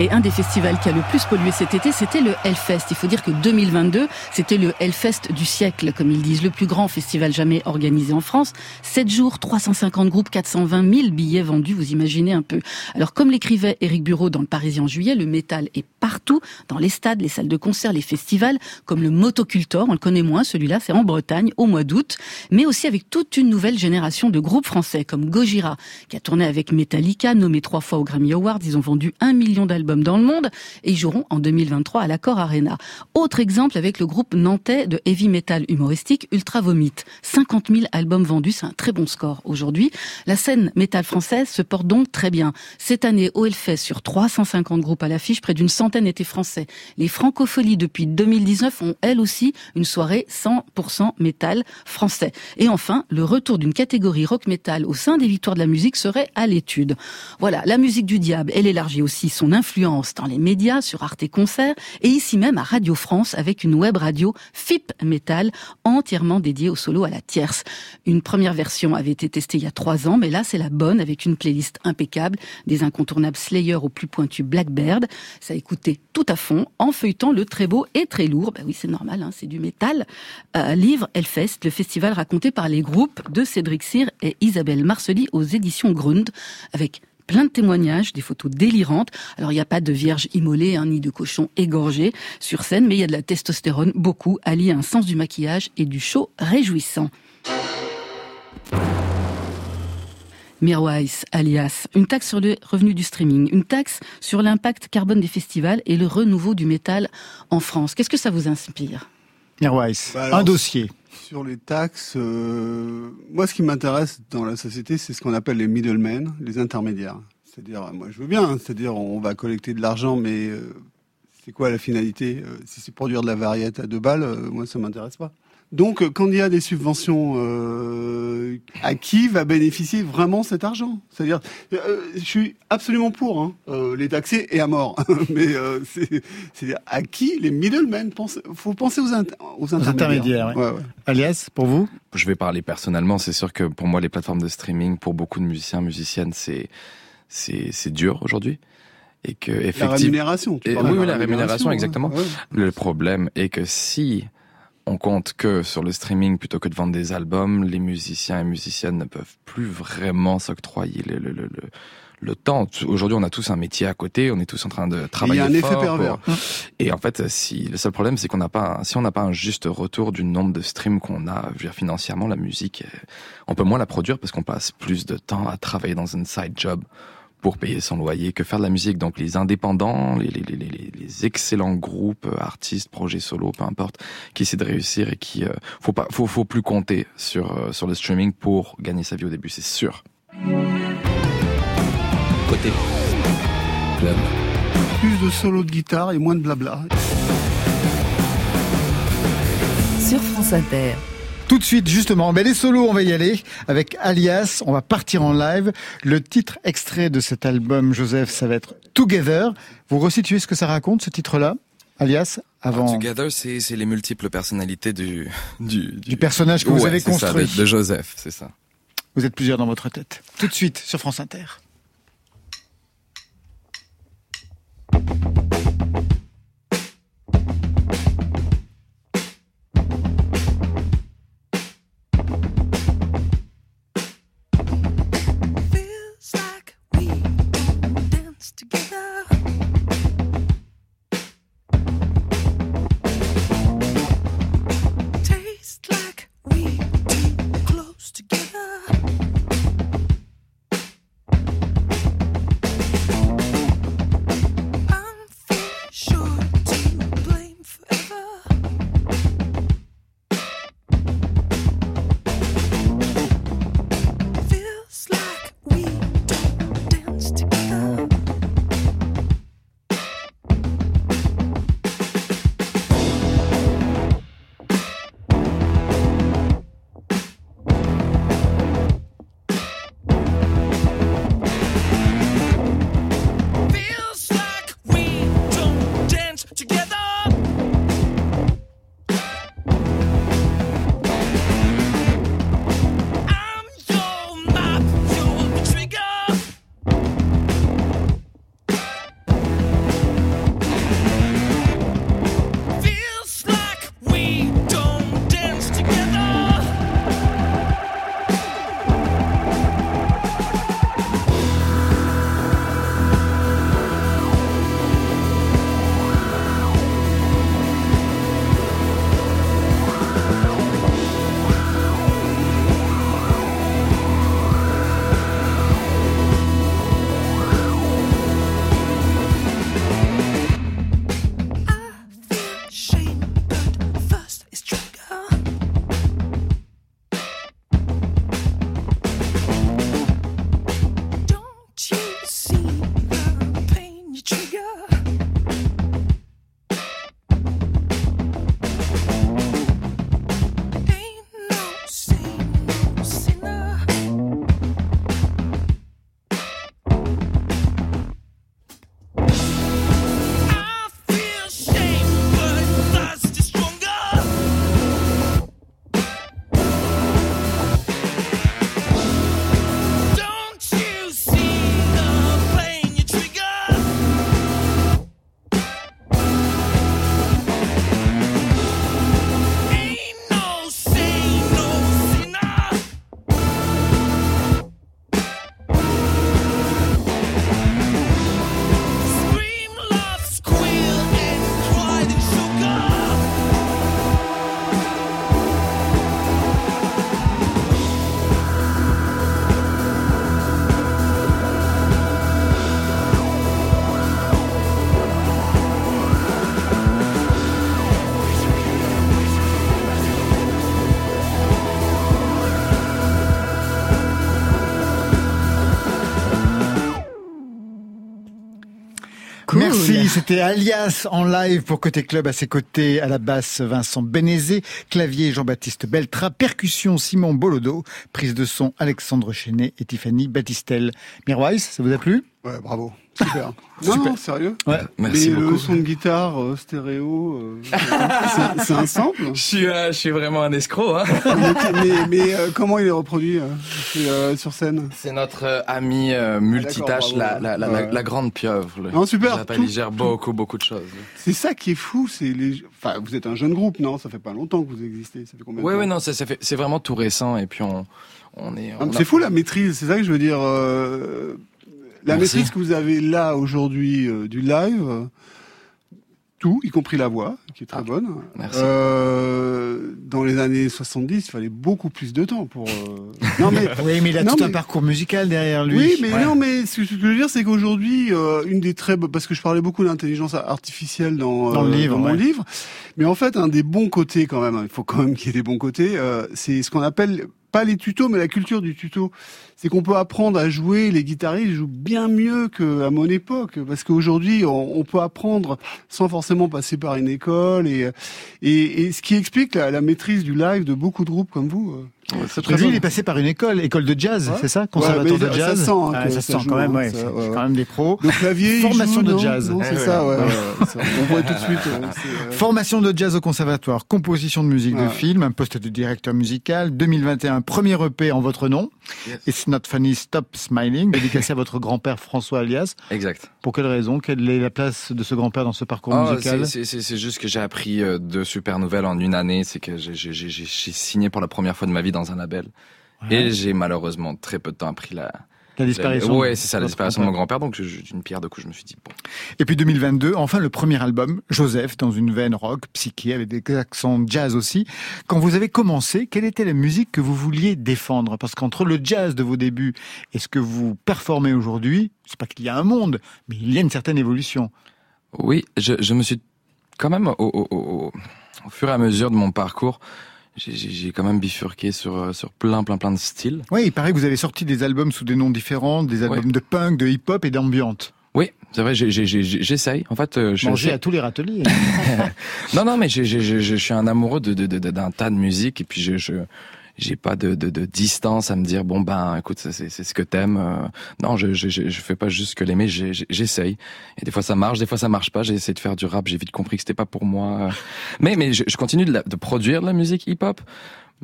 B: Et un des festivals qui a le plus pollué cet été, c'était le Hellfest. Il faut dire que 2022, c'était le Hellfest du siècle, comme ils disent, le plus grand festival jamais organisé en France. 7 jours, 350 groupes, 420 000 billets vendus, vous imaginez un peu. Alors, comme l'écrivait Éric Bureau dans le Parisien en juillet, le métal est partout, dans les stades, les salles de concert, les festivals, comme le Motocultor, on le connaît moins, celui-là, c'est en Bretagne, au mois d'août, mais aussi avec toute une nouvelle génération de groupes français, comme Gojira, qui a tourné avec Metallica, nommé trois fois aux Grammy Awards, ils ont vendu un million d'albums dans le monde et ils joueront en 2023 à l'Accor Arena. Autre exemple avec le groupe nantais de heavy metal humoristique Ultra Vomit. 50 000 albums vendus, c'est un très bon score aujourd'hui. La scène métal française se porte donc très bien. Cette année, au sur 350 groupes à l'affiche, près d'une centaine étaient français. Les Francopholies, depuis 2019, ont elles aussi une soirée 100% métal français. Et enfin, le retour d'une catégorie rock metal au sein des victoires de la musique serait à l'étude. Voilà, la musique du diable, elle élargit aussi son influence dans les médias, sur Arte Concert, et ici même à Radio France avec une web radio FIP Metal entièrement dédiée au solo à la tierce. Une première version avait été testée il y a trois ans, mais là c'est la bonne avec une playlist impeccable, des incontournables Slayer au plus pointu Blackbird. Ça a écouté tout à fond en feuilletant le très beau et très lourd, bah oui c'est normal, hein, c'est du métal, euh, livre Hellfest, le festival raconté par les groupes de Cédric Cyr et Isabelle Marcely aux éditions Grund, avec plein de témoignages, des photos délirantes. Alors il n'y a pas de vierge immolée hein, ni de cochon égorgé sur scène, mais il y a de la testostérone, beaucoup, allié à un sens du maquillage et du show réjouissant. Mirwais, alias, une taxe sur le revenu du streaming, une taxe sur l'impact carbone des festivals et le renouveau du métal en France. Qu'est-ce que ça vous inspire?
A: Mirwais,
D: Bah alors,
A: un dossier.
D: Sur les taxes, euh, moi ce qui m'intéresse dans la société, c'est ce qu'on appelle les middlemen, les intermédiaires. C'est-à-dire, moi je veux bien, hein, c'est-à-dire on va collecter de l'argent, mais euh, c'est quoi la finalité Euh, Si c'est produire de la variette à deux balles, moi ça m'intéresse pas. Donc euh, quand il y a des subventions, euh, à qui va bénéficier vraiment cet argent? C'est-à-dire, euh, je suis absolument pour hein, euh, les taxer et à mort, mais euh, c'est à qui les middlemen pensent? Faut penser aux, int- aux intermédiaires.
A: intermédiaires, ouais.
D: Ouais, ouais.
A: Alias, pour vous?
C: Je vais parler personnellement. C'est sûr que pour moi, les plateformes de streaming, pour beaucoup de musiciens, musiciennes, c'est dur aujourd'hui. Et que
D: La
C: effectivement,
D: rémunération. tu
C: Et oui, la rémunération,
D: hein.
C: exactement.
D: Ouais.
C: le problème est que si on compte que sur le streaming plutôt que de vendre des albums, les musiciens et musiciennes ne peuvent plus vraiment s'octroyer le, le, le, le, le temps. Aujourd'hui, on a tous un métier à côté, on est tous en train de
D: Il y
C: travailler
D: a un effet
C: pour-
D: pervers.
C: Et en fait, si le seul problème, c'est qu'on n'a pas, un- si on n'a pas un juste retour du nombre de streams qu'on a, je veux dire, financièrement, la musique, euh, on peut moins la produire parce qu'on passe plus de temps à travailler dans un side job pour payer son loyer que faire de la musique. Donc les indépendants, les, les, les, les, les excellents groupes, euh, artistes, projets solo, peu importe, qui essaient de réussir et qui, euh, faut pas, faut, faut plus compter sur euh, sur le streaming pour gagner sa vie au début, c'est sûr.
E: Côté club.
D: Plus de solo de guitare et moins de blabla.
F: Sur France Inter.
A: Tout de suite, justement, ben les solos, on va y aller avec Alias. On va partir en live. Le titre extrait de cet album, Joseph, ça va être Together. Vous resituez ce que ça raconte, ce titre-là, Alias, avant
C: Together, c'est les multiples personnalités du du,
A: du personnage que vous avez
C: ça,
A: construit.
C: de, de Joseph, c'est ça.
A: Vous êtes plusieurs dans votre tête. Tout de suite sur France Inter. C'était Alias en live pour Côté Club. À ses côtés, à la basse, Vincent Bénézé, clavier Jean-Baptiste Beltra, percussion Simon Bolodo, prise de son Alexandre Chenet et Tiffany Battistel. Mirwais, ça vous a plu?
D: Ouais, bravo. Super. non,
A: Super.
D: non, sérieux.
A: Ouais.
C: Merci
D: mais
C: beaucoup.
D: le son de guitare euh, stéréo, euh, c'est- c'est un sample.
C: Je suis, euh, je suis vraiment un escroc. Hein.
D: mais mais, mais, euh, comment il est reproduit euh, euh, sur scène
C: C'est notre euh, ami euh, multitâche, la, la, la,
D: Ouais.
C: la, la grande pieuvre. le-
D: Non, super,
C: J'appelle,
D: tout-
C: il gère beaucoup, beaucoup de choses.
D: C'est ça qui est fou, c'est les. Enfin, vous êtes un jeune groupe, non? Ça fait pas longtemps que vous existez. Ça fait combien de
C: Oui,
D: temps?
C: oui, non, ça, ça fait, c'est vraiment tout récent et puis on, on est.
D: Ah,
C: a-
D: C'est fou la maîtrise, c'est ça que je veux dire. La
C: Merci.
D: maîtrise que vous avez là aujourd'hui euh, du live, tout, y compris la voix, qui est très
C: Ah,
D: bonne.
C: merci.
D: Euh, dans les années 70, il fallait beaucoup plus de temps pour. euh, Non mais.
A: Oui, mais il a
D: Non,
A: tout un parcours musical derrière lui.
D: Oui, mais
A: Ouais.
D: non, mais ce que ce que je veux dire, c'est qu'aujourd'hui, euh, une des très, parce que je parlais beaucoup d'intelligence artificielle dans,
A: Dans le
D: euh,
A: livre,
D: mon
A: ouais.
D: livre, mais en fait, un des bons côtés quand même, hein, il faut quand même qu'il y ait des bons côtés, euh, c'est ce qu'on appelle pas les tutos, mais la culture du tuto. C'est qu'on peut apprendre à jouer, les guitaristes jouent bien mieux qu'à mon époque, parce qu'aujourd'hui, on, peut apprendre sans forcément passer par une école, et, et, ce qui explique la, la maîtrise du live de beaucoup de groupes comme vous. Très
A: Lui, il est passé par une école, école de jazz,
D: Ouais.
A: c'est ça Conservatoire
D: Ouais,
A: de
D: ça
A: jazz
D: sent, hein,
A: Ah, ça
D: ça
A: sent
D: joue,
A: quand même, ouais,
D: ça,
A: c'est
D: ouais, ouais.
A: quand même des pros.
D: Le clavier,
A: Formation
D: joue,
A: de
D: non
A: jazz.
D: Non, c'est
C: Ouais,
D: ça, ouais.
C: ouais.
D: ouais. On voit tout de suite. ouais, euh,
A: Formation de jazz au conservatoire, composition de musique de
D: Ouais.
A: film, un poste de directeur musical, 2021, premier EP en votre nom.
C: Yes.
A: It's not funny, stop smiling, dédicacé à votre grand-père François Alias.
C: Exact.
A: Pour quelle raison? Quelle est la place de ce grand-père dans ce parcours
C: Oh,
A: musical?
C: c'est- c'est c'est- c'est juste que j'ai appris euh, deux super nouvelles en une année. C'est que j'ai- j'ai j'ai- j'ai- j'ai signé pour la première fois de ma vie dans un label. Et j'ai malheureusement très peu de temps appris la.
A: La disparition.
C: Ouais, c'est ça, la
A: de
C: disparition de mon
A: grand-père.
C: Donc, d'une pierre deux coups, je me suis dit bon.
A: Et puis 2022, enfin le premier album, Joseph, dans une veine rock, psyché, avec des accents jazz aussi. Quand vous avez commencé, quelle était la musique que vous vouliez défendre? Parce qu'entre le jazz de vos débuts et ce que vous performez aujourd'hui, c'est pas qu'il y a un monde, mais il y a une certaine évolution.
C: Oui, je, je me suis quand même au, au, au, au fur et à mesure de mon parcours, j'ai- j'ai j'ai quand même bifurqué sur euh, sur plein plein plein de styles.
A: Oui, il paraît que vous avez sorti des albums sous des noms différents, des albums de punk, de hip-hop et d'ambiante.
C: Oui, c'est vrai, j'essaye. En fait, euh, je
A: Manger à tous les râteliers.
C: Non, non, mais j'ai- j'ai- j'ai- je suis un amoureux de de- de- d'un tas de musique et puis je je j'ai pas de, de, de distance à me dire bon ben écoute c'est c'est ce que t'aimes. euh. Non, je, je je fais pas juste que l'aimer, j'essaye. Et des fois ça marche, des fois ça marche pas. J'ai essayé de faire du rap, j'ai vite compris que c'était pas pour moi. Mais mais je, je continue de, la- de produire de la musique hip-hop.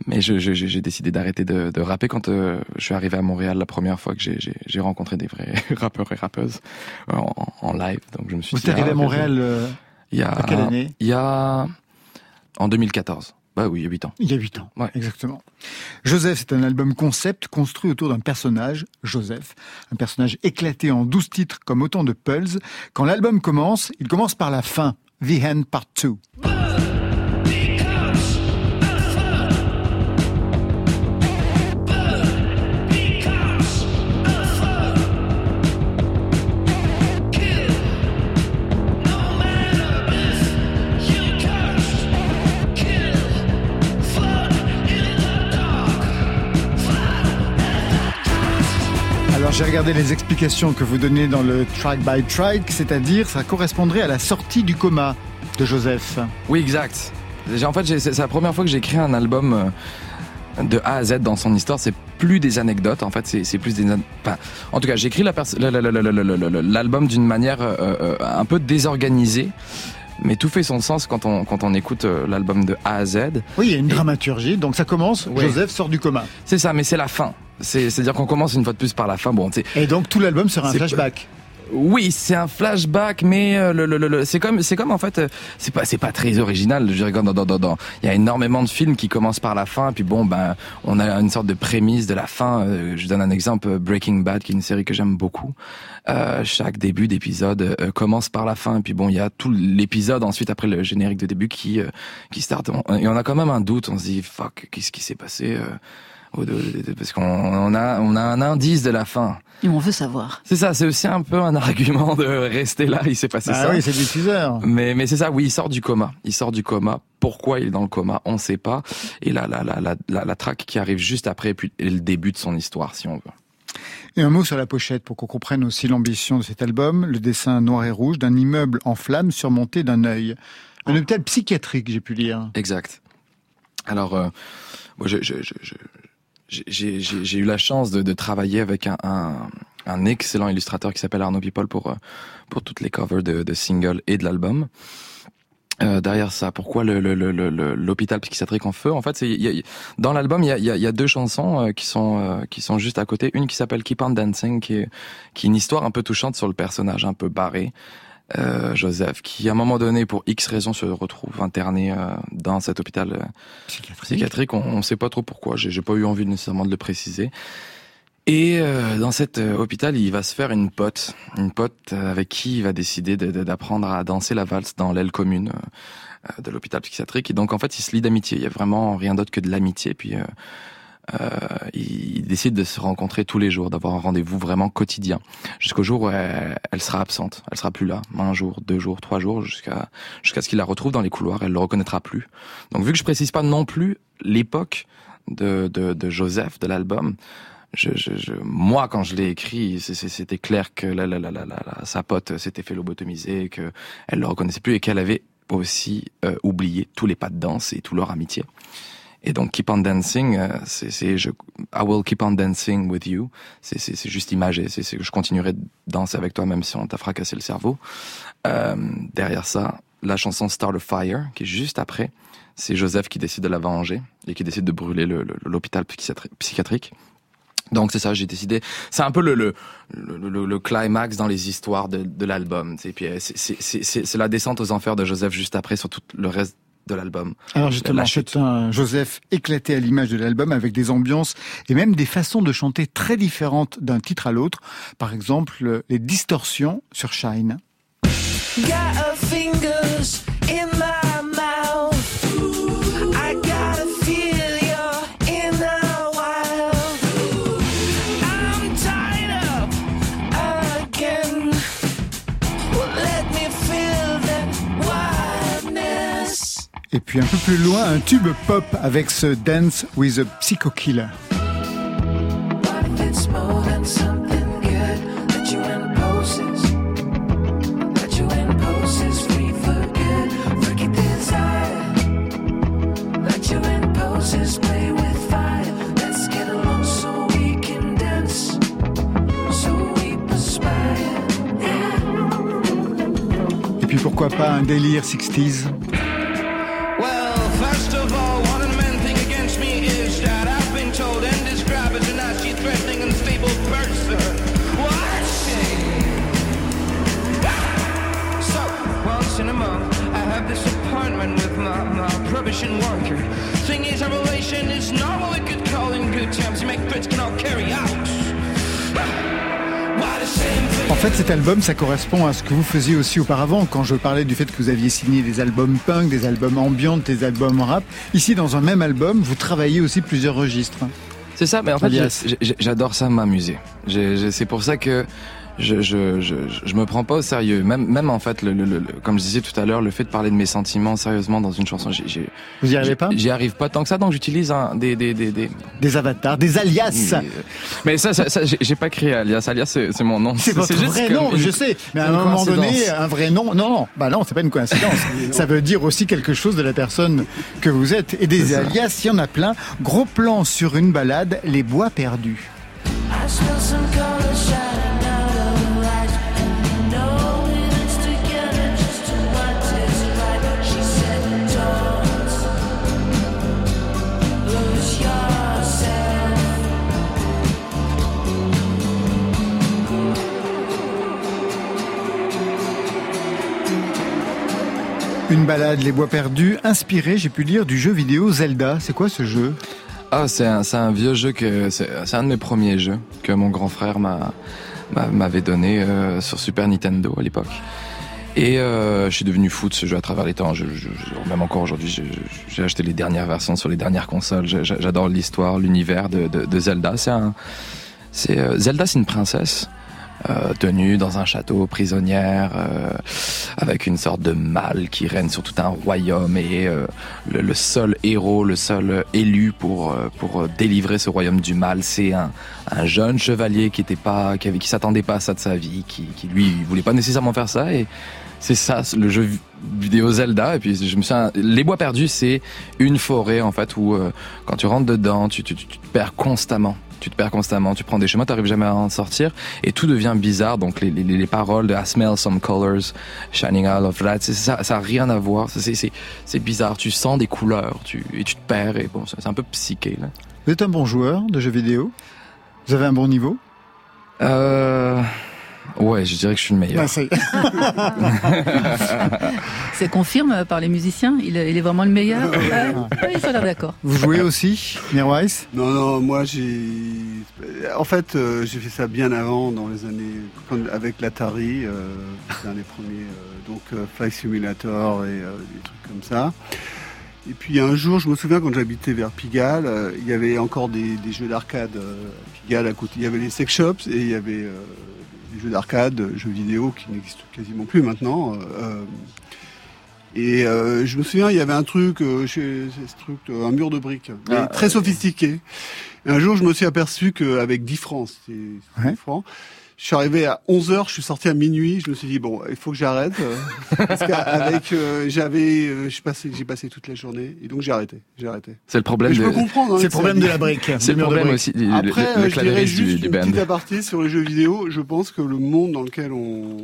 C: Mais j'ai décidé d'arrêter de, de rapper quand euh, je suis arrivé à Montréal la première fois que j'ai- rencontré des vrais rappeurs et rappeuses euh, en, en live. Donc je me suis
A: vous êtes arrivé
C: ah,
A: à Montréal euh,
C: il y a
A: quelle année?
C: Il y a en 2014. Bah oui, il y a 8 ans.
A: il y a 8 ans.
C: Ouais.
A: Exactement. Joseph, c'est un album concept construit autour d'un personnage, Joseph. Un personnage éclaté en 12 titres comme autant de pulls. Quand l'album commence, il commence par la fin. The End Part 2. J'ai regardé les explications que vous donnez dans le track by track, c'est-à-dire ça correspondrait à la sortie du coma de Joseph.
C: Oui, exact. En fait, c'est la première fois que j'ai écrit un album euh, de A à Z dans son histoire. C'est plus des anecdotes, en fait, c'est plus des... an- Enfin, en tout cas, la- l'album d'une manière euh, euh, un peu désorganisée. Mais tout fait son sens quand on, quand on écoute l'album de A à Z.
A: Oui, il y a une dramaturgie, donc ça commence. Joseph sort du coma.
C: C'est ça, mais c'est la fin. C'est- C'est-à-dire qu'on commence une fois de plus par la fin. Bon,
A: Et donc tout l'album sera un flashback.
C: Oui, c'est un flashback, mais euh, le, le, le- le- c'est comme, c'est comme en fait, euh, c'est pas, c'est pas très original. Je dirais dans, dans, dans, dans, il y a énormément de films qui commencent par la fin, puis bon, ben, on a une sorte de prémisse de la fin. Euh, je donne un exemple, Breaking Bad, qui est une série que j'aime beaucoup. Euh, chaque début d'épisode euh, commence par la fin, et puis bon, il y a tout l'épisode ensuite après le générique de début qui, euh, qui start. On- Et on a quand même un doute. On se dit, fuck, qu'est-ce qui s'est passé Parce qu'on on a, on a un indice de la fin.
B: Et on veut savoir.
C: C'est ça, c'est aussi un peu un argument de rester là, il s'est passé
A: Ah
C: ça.
A: oui, c'est du teaser.
C: Mais, mais c'est ça, oui, il sort du coma. Il sort du coma. Pourquoi il est dans le coma, on sait pas. Et là, la, la, la, la, la track qui arrive juste après, puis et le début de son histoire, si on veut.
A: Et un mot sur la pochette pour qu'on comprenne aussi l'ambition de cet album, le dessin noir et rouge d'un immeuble en flammes surmonté d'un œil. Un hôpital psychiatrique, j'ai pu lire.
C: Exact. Alors, euh, moi, je, je, je, je- j'ai- eu la chance de, de travailler avec un, un, un excellent illustrateur qui s'appelle Arnaud People pour, euh, pour toutes les covers de, de singles et de l'album. Euh, derrière ça, pourquoi le- le- le- le- l'hôpital? Psychiatrique en feu En fait, y a- dans l'album, il y a, y, y a deux chansons euh, qui sont euh, qui sont juste à côté. Une qui s'appelle Keep on Dancing, qui est qui est une histoire un peu touchante sur le personnage un peu barré, euh, Joseph, qui à un moment donné, pour X raisons, se retrouve interné euh, dans cet hôpital euh, psychiatrique. On, on sait pas trop pourquoi. J'ai pas eu envie nécessairement de le préciser. Et euh, dans cet hôpital, il va se faire une pote, une pote avec qui il va décider de- de- d'apprendre à danser la valse dans l'aile commune de l'hôpital psychiatrique. Et donc en fait, il se lie d'amitié. Il y a vraiment rien d'autre que de l'amitié. Puis euh, il, décide de se rencontrer tous les jours, d'avoir un rendez-vous vraiment quotidien, jusqu'au jour où elle, elle sera absente. Elle sera plus là, un jour, deux jours, trois jours, jusqu'à jusqu'à ce qu'il la retrouve dans les couloirs. Elle le reconnaîtra plus. Donc vu que je précise pas non plus l'époque de, de, de Joseph de l'album. Je, je, je, moi, quand je l'ai écrit, c'était clair que la, la, la, la, la- la- sa pote s'était fait lobotomiser, que elle le reconnaissait plus et qu'elle avait aussi euh, oublié tous les pas de danse et toute leur amitié. Et donc, Keep on Dancing, euh, c'est, je, I will keep on dancing with you. C'est, c'est, c'est juste imagé. C'est, c'est, je continuerai de danser avec toi même si on t'a fracassé le cerveau. Euh, derrière ça, la chanson Start a Fire, qui est juste après, c'est Joseph qui décide de la venger et qui décide de brûler le- le- l'hôpital psychiatri- psychiatrique. Donc c'est ça, j'ai décidé. C'est un peu le le, le, le- climax dans les histoires de, de l'album. sais. Puis euh, c'est la descente aux enfers de Joseph juste après sur tout le reste de l'album.
A: Alors justement, c'est un Joseph éclaté à l'image de l'album avec des ambiances et même des façons de chanter très différentes d'un titre à l'autre. Par exemple, les distorsions sur Shine.
I: Got her fingers in
A: Et puis un peu plus loin, un tube pop avec ce Dance with a Psycho Killer. Et puis pourquoi pas un délire 60s fait, cet album, ça correspond à ce que vous faisiez aussi auparavant, quand je parlais du fait que vous aviez signé des albums punk, des albums ambiantes, des albums rap. Ici, dans un même album, vous travaillez aussi plusieurs registres.
C: C'est ça, mais en fait, j'adore ça m'amuser. C'est pour ça que je, je, je, je me prends pas au sérieux. Même, même en fait, le, le, le- comme je disais tout à l'heure, le fait de parler de mes sentiments sérieusement dans une chanson, j'ai- j'ai-
A: Vous y arrivez pas?
C: J'y arrive pas tant que ça, donc j'utilise un, des, des, des, des,
A: Des avatars, des alias
C: Mais, euh, Mais ça, ça, ça, j'ai j'ai pas créé alias. Alias, c'est c'est mon nom.
A: C'est votre
C: juste
A: vrai nom,
C: une-
A: je sais. Mais à un moment donné, un vrai nom, non, non, bah non, c'est pas une coïncidence. ça veut dire aussi quelque chose de la personne que vous êtes. Et des alias, il y en a plein. Gros plan sur une balade, les bois perdus.
I: I
A: les bois perdus, inspiré, j'ai pu lire, du jeu vidéo Zelda. C'est quoi ce jeu?
C: Ah, c'est un, vieux jeu que c'est un de mes premiers jeux que mon grand frère m'a m'a- m'avait donné euh, sur Super Nintendo à l'époque. Et euh, je suis devenu fou de ce jeu à travers les temps. Je, même encore aujourd'hui, j'ai acheté les dernières versions sur les dernières consoles. J'adore l'histoire, l'univers de, Zelda. C'est un, euh, Zelda, c'est une princesse. Euh, tenue dans un château, prisonnière, euh, avec une sorte de mal qui règne sur tout un royaume et euh, le, le seul héros, le seul élu pour euh, pour délivrer ce royaume du mal, c'est un, un jeune chevalier qui était pas qui avait qui s'attendait pas à ça de sa vie, qui, qui lui il voulait pas nécessairement faire ça et c'est ça le jeu vi- vidéo Zelda et puis je me souviens les bois perdus c'est une forêt en fait où euh, quand tu rentres dedans tu, tu tu te perds constamment tu te perds constamment, tu prends des chemins, tu n'arrives jamais à en sortir, et tout devient bizarre. Donc les, les, les paroles de I smell some colors shining out of c'est- ça, ça a rien à voir. C'est, bizarre. Tu sens des couleurs, tu et tu te perds. Et bon, c'est c'est un peu psyché là.
A: Vous êtes un bon joueur de jeux vidéo? Vous avez un bon niveau?
C: Euh... Ouais, je dirais que je suis le meilleur.
B: C'est confirme par les musiciens il, il est vraiment le meilleur Ouais, ouais, Ils sont d'accord.
A: Vous jouez aussi, Mirwais
D: Non, non, moi j'ai. En fait, euh, j'ai fait ça bien avant, dans les années. avec l'Atari, euh, un des premiers. euh, donc, euh, Flight Simulator et euh, des trucs comme ça. Et puis un jour, je me souviens quand j'habitais vers Pigalle, euh, il y avait encore des, des jeux d'arcade euh, à Pigalle à côté. Il y avait les sex shops et il y avait euh, des jeux d'arcade, jeux vidéo qui n'existent quasiment plus maintenant. euh, et euh, je me souviens, il y avait un truc, euh, chez, c'est ce truc, euh, un mur de briques, mais
C: Ah,
D: très sophistiqué. Et un jour, je me suis aperçu qu'avec 10 francs, c'était c'était
A: Ouais.
D: 10 francs, je suis arrivé à 11 heures, je suis sorti à minuit, je me suis dit, bon, il faut que j'arrête. euh, parce qu'avec, euh, j'avais, euh, j'ai passé, j'ai passé toute la journée, et donc j'ai arrêté, j'ai arrêté.
C: C'est le problème.
D: Mais je
C: de...
D: peux comprendre. hein,
A: C'est le problème de la brique.
C: C'est le
A: mur de
C: problème
A: brique.
C: aussi. du-
D: Après,
C: le, le
D: je dirais juste
C: du, du
D: une
C: band.
D: petite aparté sur les jeux vidéo. Je pense que le monde dans lequel on,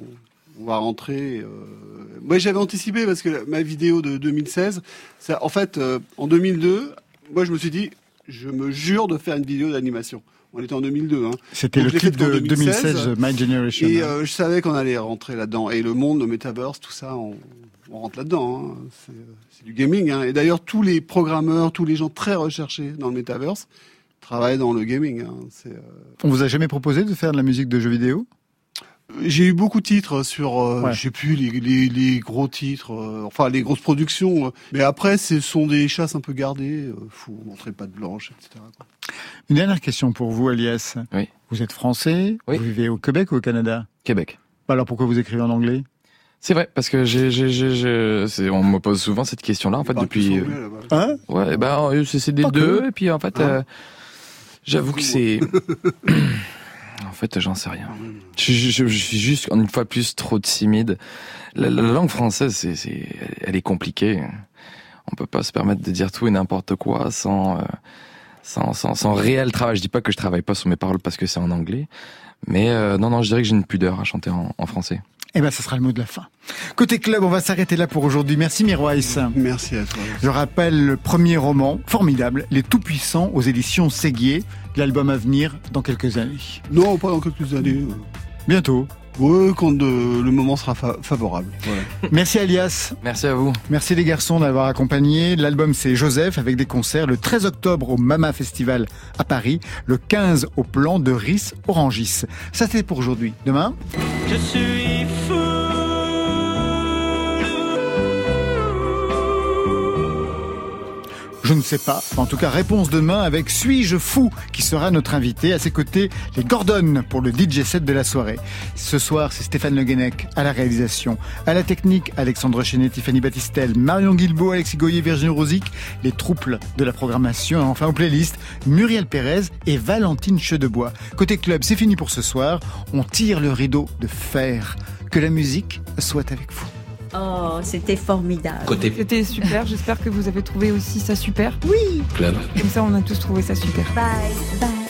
D: on va rentrer. euh, Moi, j'avais anticipé parce que ma vidéo de 2016, ça, en fait, euh, en 2002, moi, je me suis dit, je me jure de faire une vidéo d'animation. On était en 2002. Hein.
A: C'était le clip de
D: 2016,
A: 2016, My Generation.
D: Et euh, je savais qu'on allait rentrer là-dedans. Et le monde, le metaverse, tout ça, on, on rentre là-dedans. hein. C'est du gaming. Hein. Et d'ailleurs, tous les programmeurs, tous les gens très recherchés dans le metaverse travaillent dans le gaming. Hein. Euh,
A: On vous a jamais proposé de faire de la musique de jeux vidéo?
D: J'ai eu beaucoup de titres sur, euh,
A: Ouais.
D: je sais plus, les, les, les gros titres, euh, enfin les grosses productions. euh. mais après, ce sont des chasses un peu gardées. Euh, faut montrer pas de blanche, etc. quoi.
A: Une dernière question pour vous, Alias.
C: Oui.
A: Vous êtes français,
C: Oui.
A: vous vivez au Québec ou au Canada?
C: Québec.
A: Alors pourquoi vous écrivez en anglais?
C: C'est vrai parce que j'ai, j'ai, on me pose souvent cette question-là en fait
D: parlent
C: depuis. euh.
A: Hein?
C: Ouais, ben c'est c'est des
A: Pas
C: deux
A: que.
C: et puis en fait,
D: Hein?
C: euh, j'avoue que c'est. en fait, j'en sais rien. Je, suis juste une fois plus trop timide. La, la langue française, c'est, c'est, elle est compliquée. On peut pas se permettre de dire tout et n'importe quoi sans, euh, sans, sans, sans réel travail. Je dis pas que je travaille pas sur mes paroles parce que c'est en anglais, mais euh, non, non, je dirais que j'ai une pudeur à chanter en, en français.
A: Eh ben, ce sera le mot de la fin. Côté club, on va s'arrêter là pour aujourd'hui. Merci Mirwais.
D: Merci à toi.
A: Je rappelle le premier roman, formidable, Les Tout-Puissants, aux éditions Séguier, l'album à venir dans quelques années.
D: Non, pas dans quelques années.
A: Bientôt.
D: Ouais, quand euh, le moment sera fa- favorable. Voilà.
A: Merci Alias.
C: Merci à vous.
A: Merci les garçons d'avoir accompagné. L'album c'est Joseph avec des concerts le 13 octobre au Mama Festival à Paris, le 15 au plan de Ris Orangis. Ça c'est pour aujourd'hui. Demain?
J: Je suis fou.
A: Ne sais pas. En tout cas, réponse demain avec Suis-je fou qui sera notre invité. À ses côtés, les Gordon pour le DJ set de la soirée. Ce soir, c'est Stéphane Le Guenec à la réalisation. À la technique, Alexandre Chenet, Tiffany Battistel, Marion Guilbault, Alexis Goyer, Virginie Rosic, les trouples de la programmation. Enfin, aux playlists, Muriel Pérez et Valentine Chedebois. Côté club, c'est fini pour ce soir. On tire le rideau de fer. Que la musique soit avec vous.
K: Oh, c'était formidable.
E: Côté
L: C'était super, j'espère que vous avez trouvé aussi ça super.
K: Oui,
E: club.
L: Comme ça, on a tous trouvé ça super.
K: bye, bye.